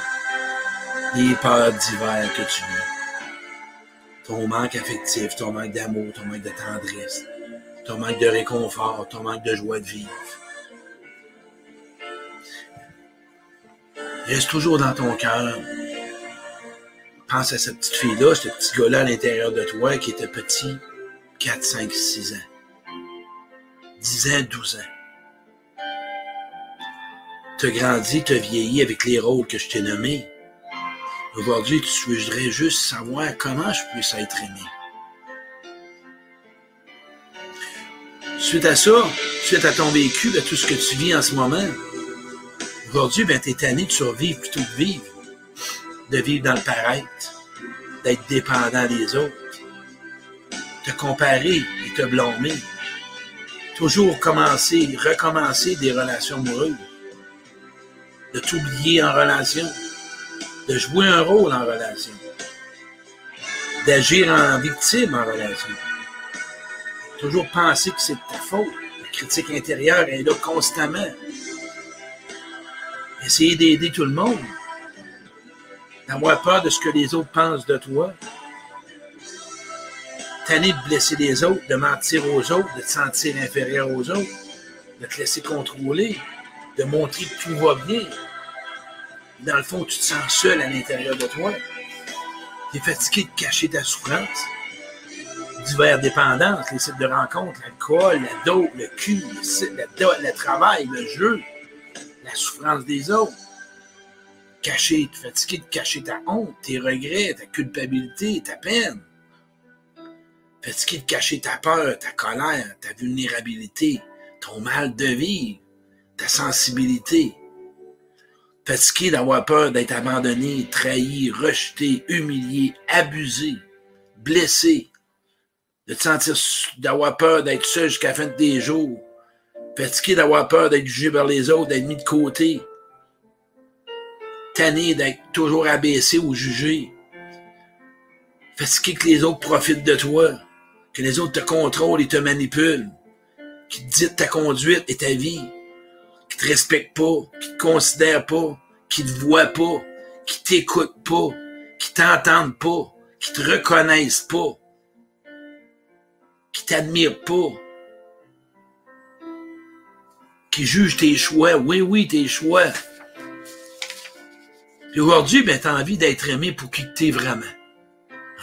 des peurs d'hiver que tu vis. Ton manque affectif, ton manque d'amour, ton manque de tendresse, ton manque de réconfort, ton manque de joie de vivre. Reste toujours dans ton cœur. Pense à cette petite fille-là, ce petit gars-là à l'intérieur de toi qui était petit, 4, 5, 6 ans. 10 ans, 12 ans. Tu as grandi, tu as vieilli avec les rôles que je t'ai nommés. Aujourd'hui, tu voudrais juste savoir comment je puisse être aimé. Suite à ça, suite à ton vécu, à tout ce que tu vis en ce moment, Aujourd'hui, ben, tu es tanné de survivre plutôt que de vivre. De vivre dans le paraître, d'être dépendant des autres, te comparer et te blâmer. Toujours commencer, recommencer des relations amoureuses. De t'oublier en relation. De jouer un rôle en relation. D'agir en victime en relation. Toujours penser que c'est de ta faute. La critique intérieure est là constamment. Essayer d'aider tout le monde. D'avoir peur de ce que les autres pensent de toi. Tanner de blesser les autres, de mentir aux autres, de te sentir inférieur aux autres, de te laisser contrôler, de montrer que tout va bien. Dans le fond, tu te sens seul à l'intérieur de toi. Tu es fatigué de cacher ta souffrance. Diverses dépendances, les sites de rencontres, l'alcool, la dope, le cul, le, le travail, le jeu, la souffrance des autres. Cacher, tu es fatigué de cacher ta honte, tes regrets, ta culpabilité, ta peine. Fatigué de cacher ta peur, ta colère, ta vulnérabilité, ton mal de vivre, ta sensibilité? Fatigué d'avoir peur d'être abandonné, trahi, rejeté, humilié, abusé, blessé? De te sentir, d'avoir peur d'être seul jusqu'à la fin de tes jours? Fatigué d'avoir peur d'être jugé par les autres, d'être mis de côté? Tanné d'être toujours abaissé ou jugé? Fatigué que les autres profitent de toi? Que les autres te contrôlent et te manipulent, qui te dictent ta conduite et ta vie, qui te respectent pas, qui te considèrent pas, qui te voient pas, qui t'écoutent pas, qui t'entendent pas, qui te reconnaissent pas, qui t'admirent pas, qui jugent tes choix. Oui, oui, tes choix. Aujourd'hui, ben, t'as envie d'être aimé pour qui t'es vraiment.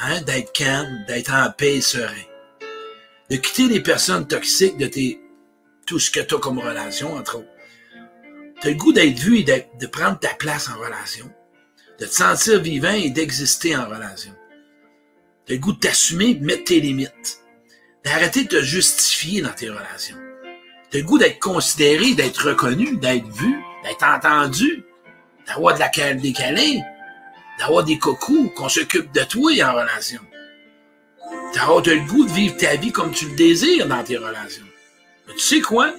Hein? D'être calme, d'être en paix et serein de quitter les personnes toxiques de tes, tout ce que tu as comme relation, entre autres. Tu as le goût d'être vu et de prendre ta place en relation, de te sentir vivant et d'exister en relation. Tu as le goût de t'assumer, de mettre tes limites, d'arrêter de te justifier dans tes relations. Tu as le goût d'être considéré, d'être reconnu, d'être vu, d'être entendu, d'avoir de la des câlins, d'avoir des cocos, qu'on s'occupe de toi en relation. T'as le goût de vivre ta vie comme tu le désires dans tes relations. Mais tu sais quoi?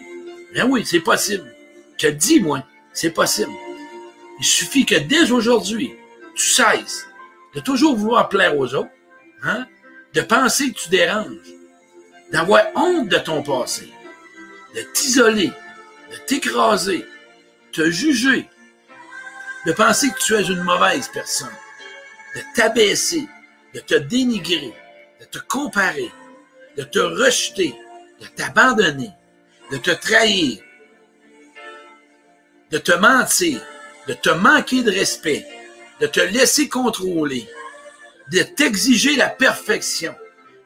Ben oui, c'est possible. Je te dis, moi, c'est possible. Il suffit que dès aujourd'hui, tu cesses de toujours vouloir plaire aux autres, hein? de penser que tu déranges, d'avoir honte de ton passé, de t'isoler, de t'écraser, te juger, de penser que tu es une mauvaise personne, de t'abaisser, de te dénigrer, te comparer, de te rejeter, de t'abandonner, de te trahir, de te mentir, de te manquer de respect, de te laisser contrôler, de t'exiger la perfection,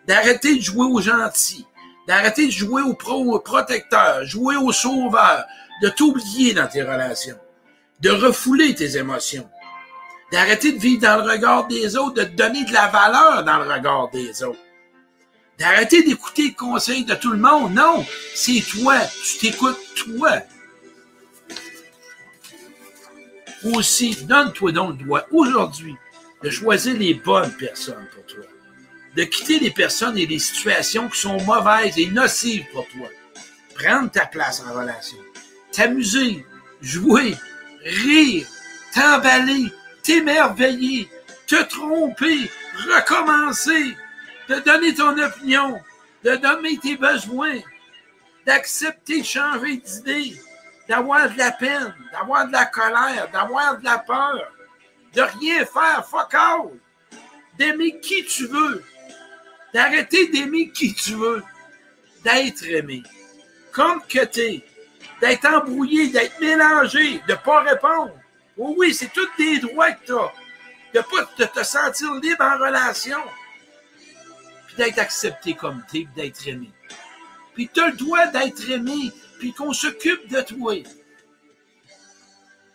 d'arrêter de jouer aux gentils, d'arrêter de jouer au, pro, protecteur, jouer au sauveur, de t'oublier dans tes relations, de refouler tes émotions, d'arrêter de vivre dans le regard des autres, de te donner de la valeur dans le regard des autres. D'arrêter d'écouter le conseil de tout le monde. Non, c'est toi. Tu t'écoutes toi. Aussi, donne-toi donc le droit aujourd'hui de choisir les bonnes personnes pour toi. De quitter les personnes et les situations qui sont mauvaises et nocives pour toi. Prendre ta place en relation. T'amuser, jouer, rire, t'emballer, t'émerveiller, te tromper, recommencer, de donner ton opinion, de donner tes besoins, d'accepter de changer d'idée, d'avoir de la peine, d'avoir de la colère, d'avoir de la peur, de rien faire, fuck out, d'aimer qui tu veux, d'arrêter d'aimer qui tu veux, d'être aimé, comme que t'es, d'être embrouillé, d'être mélangé, de pas répondre, Oui, c'est tous des droits que tu as. De pas de te sentir libre en relation. Puis d'être accepté comme tu es, d'être aimé. Puis tu as le droit d'être aimé, puis qu'on s'occupe de toi.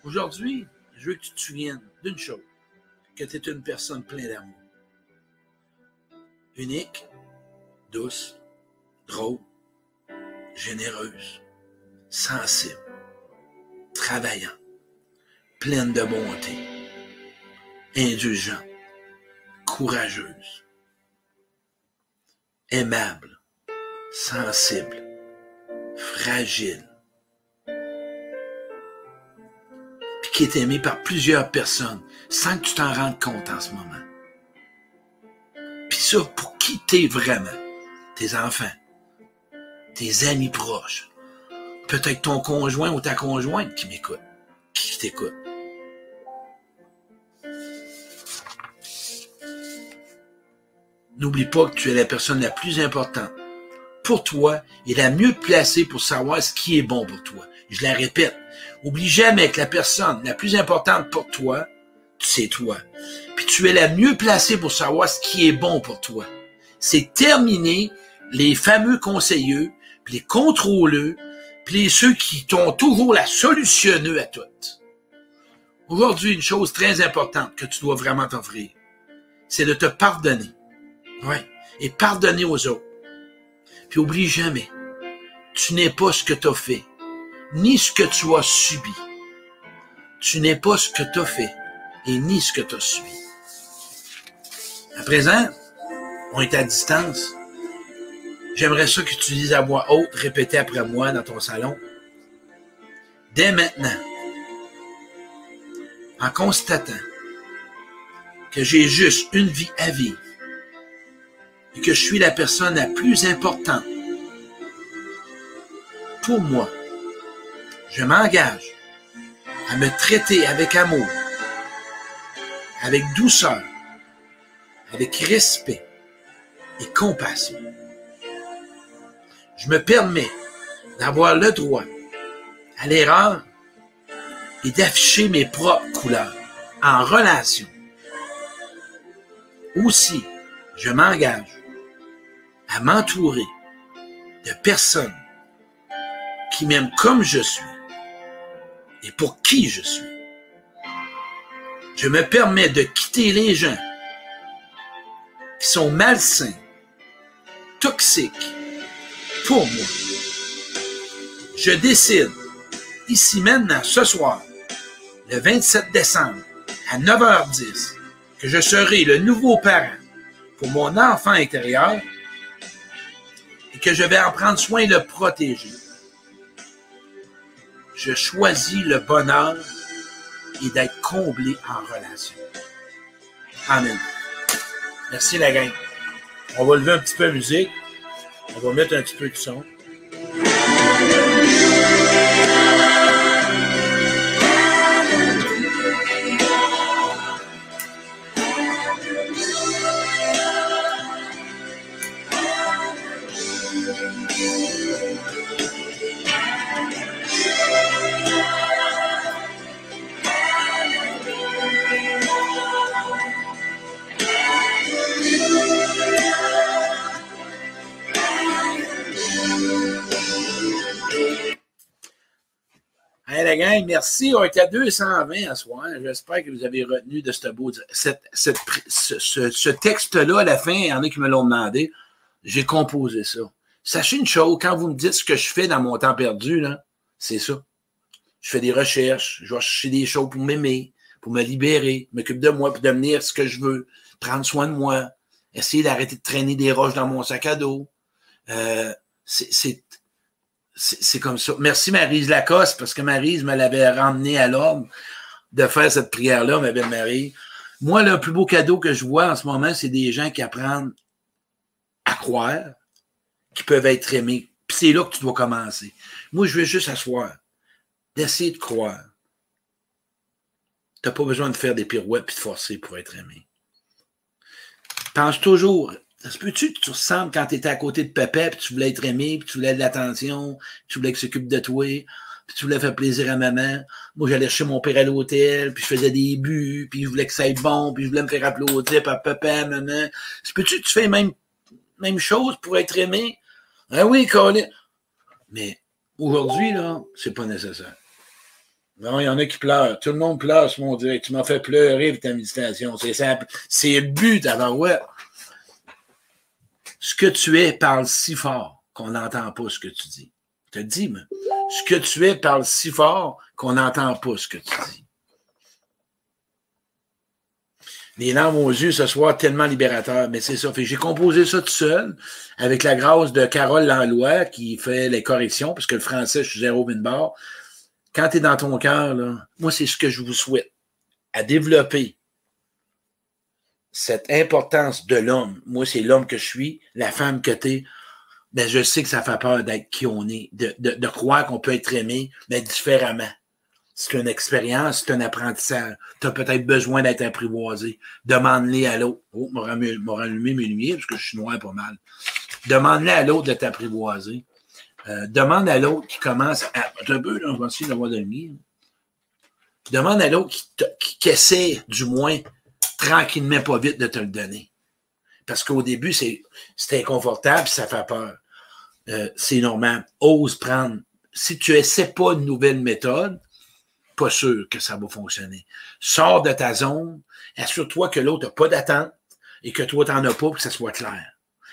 Aujourd'hui, je veux que tu te souviennes d'une chose, que tu es une personne pleine d'amour. Unique, douce, drôle, généreuse, sensible, travaillant pleine de bonté, indulgente, courageuse, aimable, sensible, fragile, puis qui est aimée par plusieurs personnes sans que tu t'en rendes compte en ce moment. Puis ça, pour qui t'es vraiment? Tes enfants, tes amis proches, peut-être ton conjoint ou ta conjointe qui m'écoute, qui t'écoute. N'oublie pas que tu es la personne la plus importante pour toi et la mieux placée pour savoir ce qui est bon pour toi. Je la répète, oublie jamais que la personne la plus importante pour toi, c'est toi. Puis tu es la mieux placée pour savoir ce qui est bon pour toi. C'est terminer les fameux conseillers, puis les contrôleux, puis ceux qui t'ont toujours la solutionneux à tout. Aujourd'hui, une chose très importante que tu dois vraiment t'offrir, c'est de te pardonner. Oui. Et pardonner aux autres. Puis oublie jamais, tu n'es pas ce que tu as fait, ni ce que tu as subi. Tu n'es pas ce que tu as fait, et ni ce que tu as subi. À présent, on est à distance. J'aimerais ça que tu dises à voix haute, répétez après moi dans ton salon. Dès maintenant, en constatant que j'ai juste une vie à vivre et que je suis la personne la plus importante pour moi, je m'engage à me traiter avec amour, avec douceur, avec respect et compassion. Je me permets d'avoir le droit à l'erreur et d'afficher mes propres couleurs en relation. Aussi, je m'engage à m'entourer de personnes qui m'aiment comme je suis et pour qui je suis. Je me permets de quitter les gens qui sont malsains, toxiques pour moi. Je décide ici maintenant, ce soir, le 27 décembre, à 9h10, que je serai le nouveau parent pour mon enfant intérieur que je vais en prendre soin le protéger. Je choisis le bonheur et d'être comblé en relation. Amen. Merci la gang. On va lever un petit peu la musique. On va mettre un petit peu de son. Merci. On est à 220 à soir. J'espère que vous avez retenu de ce beau. ce, texte-là, à la fin, il y en a qui me l'ont demandé. J'ai composé ça. Sachez une chose, quand vous me dites ce que je fais dans mon temps perdu, c'est ça. Je fais des recherches, je vais chercher des choses pour m'aimer, pour me libérer, m'occuper de moi, pour devenir ce que je veux, prendre soin de moi, essayer d'arrêter de traîner des roches dans mon sac à dos. Euh, c'est c'est comme ça. Merci Marise Lacoste, parce que Marise me l'avait ramené à l'ordre de faire cette prière-là, ma belle Marie. Moi, le plus beau cadeau que je vois en ce moment, c'est des gens qui apprennent à croire, qui peuvent être aimés. Puis c'est là que tu dois commencer. Moi, je veux juste asseoir, d'essayer de croire. Tu n'as pas besoin de faire des pirouettes et de forcer pour être aimé. Pense toujours, ça se peut-tu que tu ressembles quand tu étais à côté de papa, puis tu voulais être aimé, puis tu voulais de l'attention, puis tu voulais qu'il s'occupe de toi, puis tu voulais faire plaisir à maman? Moi, j'allais chez mon père à l'hôtel, puis je faisais des buts, puis je voulais que ça aille bon, puis je voulais me faire applaudir par papa, maman. Ça peut-tu que tu fais même, même chose pour être aimé? Ah oui, Colin. Mais aujourd'hui, là, c'est pas nécessaire. Non, il y en a qui pleurent. Tout le monde pleure mon direct. Tu m'as fait pleurer avec ta méditation. C'est simple. C'est le but, alors ouais. Ce que tu es parle si fort qu'on n'entend pas ce que tu dis. Je te dis, mais ce que tu es parle si fort qu'on n'entend pas ce que tu dis. les larmes aux yeux ce soir, tellement libérateur. Mais c'est ça. j'ai composé ça tout seul, avec la grâce de Carole Lanlois, qui fait les corrections, parce que le français, je suis zéro barre. Quand tu es dans ton cœur, moi, c'est ce que je vous souhaite. À développer cette importance de l'homme. Moi, c'est l'homme que je suis, la femme que tu es. Ben, je sais que ça fait peur d'être qui on est, de, de, croire qu'on peut être aimé, mais différemment c'est une expérience, c'est un apprentissage. Tu as peut-être besoin d'être apprivoisé. Demande-les à l'autre. Oh, m'a allumé mes lumières parce que je suis noir pas mal. Demande-les à l'autre de t'apprivoiser. Euh, demande à l'autre qui commence à. Un peu, là, on va essayer d'avoir de lumière. Demande à l'autre qui, essaie, du moins, tranquillement, pas vite, de te le donner. Parce qu'au début, c'est inconfortable, ça fait peur. Euh, c'est normal. Ose prendre. Si tu essaies pas une nouvelle méthode, pas sûr que ça va fonctionner. Sors de ta zone, assure-toi que l'autre n'a pas d'attente et que toi, tu n'en as pas pour que ça soit clair.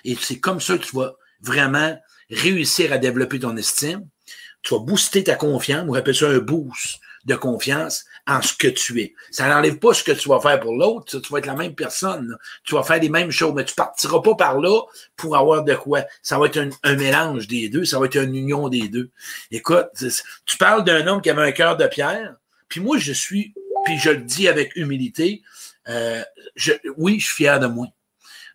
Et c'est comme ça que tu vas vraiment réussir à développer ton estime. Tu vas booster ta confiance. On appelle ça un boost de confiance en ce que tu es. Ça n'enlève pas ce que tu vas faire pour l'autre. Tu vas être la même personne. Tu vas faire les mêmes choses, mais tu partiras pas par là pour avoir de quoi. Ça va être un, mélange des deux. Ça va être une union des deux. Écoute, tu parles d'un homme qui avait un cœur de pierre. Puis moi, je suis, puis je le dis avec humilité, euh, je, oui, je suis fier de moi.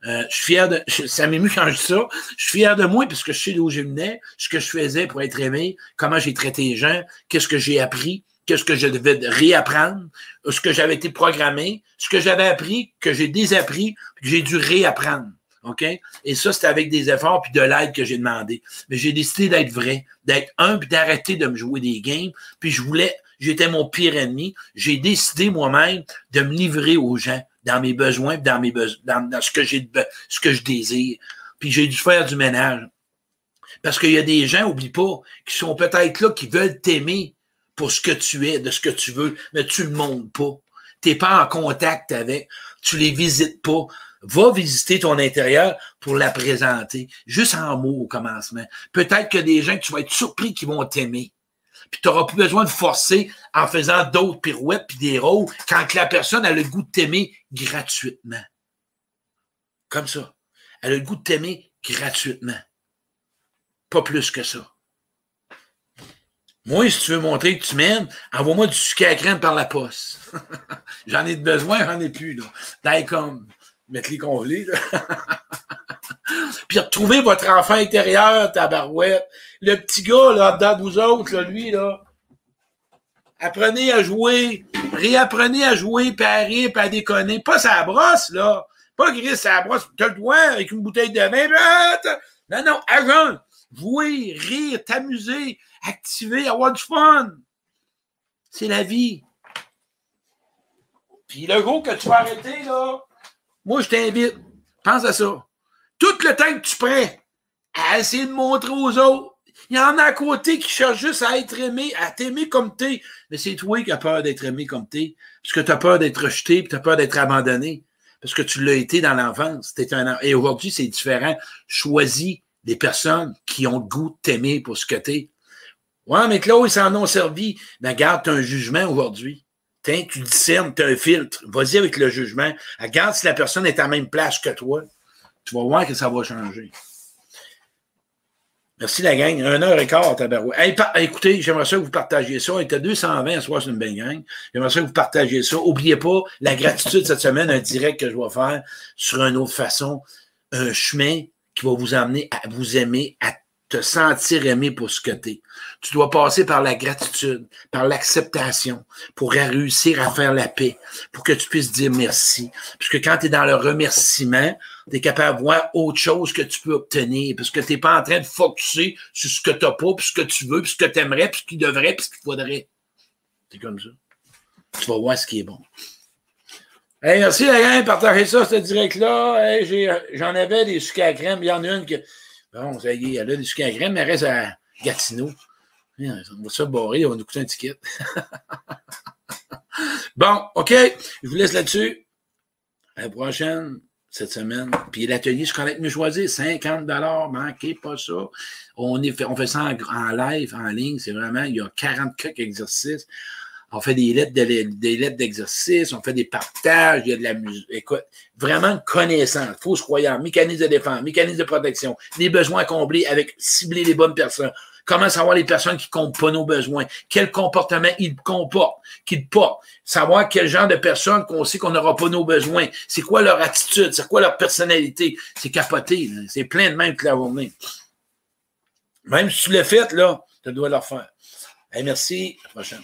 Euh, je suis fier de. ça m'émue quand je dis ça. Je suis fier de moi parce que je sais d'où je venais, ce que je faisais pour être aimé, comment j'ai traité les gens, qu'est-ce que j'ai appris, qu'est-ce que je devais réapprendre, ce que j'avais été programmé, ce que j'avais appris, que j'ai désappris, que j'ai dû réapprendre. OK? Et ça, c'était avec des efforts puis de l'aide que j'ai demandé. Mais j'ai décidé d'être vrai, d'être un, puis d'arrêter de me jouer des games. Puis je voulais j'étais mon pire ennemi. J'ai décidé moi-même de me livrer aux gens dans mes besoins, dans mes dans, ce que j'ai, ce que je désire. Puis j'ai dû faire du ménage. Parce qu'il y a des gens, oublie pas, qui sont peut-être là, qui veulent t'aimer pour ce que tu es, de ce que tu veux, mais tu le montres pas. T'es pas en contact avec, tu les visites pas. Va visiter ton intérieur pour la présenter. Juste en mots au commencement. Peut-être que des gens que tu vas être surpris qui vont t'aimer puis tu n'auras plus besoin de forcer en faisant d'autres pirouettes puis des rôles quand la personne a le goût de t'aimer gratuitement. Comme ça. Elle a le goût de t'aimer gratuitement. Pas plus que ça. Moi, si tu veux montrer que tu m'aimes, envoie-moi du sucre à crème par la poste. j'en ai besoin, j'en ai plus, là. D'ailleurs, comme, mettre les congelés, puis retrouvez votre enfant intérieur, tabarouette. Le petit gars, là, dedans vous autres, là, lui, là, apprenez à jouer, réapprenez à jouer, puis à rire, puis à déconner. Pas sa brosse, là. Pas gris sa brosse, t'as le doigt avec une bouteille de vin. Non, non, agent. Jouer, rire, t'amuser, activer, avoir du fun. C'est la vie. Puis le gros que tu vas arrêter, là, moi, je t'invite. Pense à ça. Tout le temps que tu prends à essayer de montrer aux autres, il y en a à côté qui cherchent juste à être aimé, à t'aimer comme t'es. Mais c'est toi qui as peur d'être aimé comme t'es. Parce que tu as peur d'être rejeté, puis tu as peur d'être abandonné. Parce que tu l'as été dans l'enfance. Un... Et aujourd'hui, c'est différent. Choisis des personnes qui ont le goût de t'aimer pour ce que t'es. Ouais, mais Claude, ils s'en ont servi. Mais garde, tu as un jugement aujourd'hui. tu discernes, tu as un filtre. Vas-y avec le jugement. Regarde si la personne est à la même place que toi tu vas voir que ça va changer. Merci la gang. Un heure et quart, tabarouette. Hey, écoutez, j'aimerais ça que vous partagiez ça. On était 220 à soir, c'est une belle gang. J'aimerais ça que vous partagiez ça. N'oubliez pas la gratitude cette semaine, un direct que je vais faire sur une autre façon. Un chemin qui va vous amener à vous aimer, à te sentir aimé pour ce que tu es. Tu dois passer par la gratitude, par l'acceptation, pour réussir à faire la paix, pour que tu puisses dire merci. Puisque quand tu es dans le remerciement, tu es capable de voir autre chose que tu peux obtenir, parce que tu n'es pas en train de focuser sur ce que tu n'as pas, puis ce que tu veux, puis ce que tu aimerais, puis ce qu'il devrait, puis ce qu'il faudrait. C'est comme ça. Tu vas voir ce qui est bon. Hey, merci la gang, partagez ça, ce direct-là. J'en avais des sucres à crème. Il y en a une que Bon, ça y est, elle a des sucres à crème, mais elle reste à Gatineau. On va se barrer, on va nous coûter un ticket. bon, OK, je vous laisse là-dessus. À la prochaine, cette semaine. Puis l'atelier, je connais mieux choisir, 50 manquez pas ça. On, est fait, on fait ça en, live, en ligne, c'est vraiment, il y a 40 exercices. On fait des lettres, des lettres d'exercice, on fait des partages, il y a de la musique. Écoute, vraiment connaissance. Fausse croyance, mécanisme de défense, mécanisme de protection, les besoins comblés avec cibler les bonnes personnes. Comment savoir les personnes qui comptent pas nos besoins? Quel comportement ils comportent, qu'ils portent? Savoir quel genre de personnes qu'on sait qu'on n'aura pas nos besoins. C'est quoi leur attitude? C'est quoi leur personnalité? C'est capoté. C'est plein de même que la journée. Même si tu l'as fait, là, tu dois leur faire. merci. À la prochaine.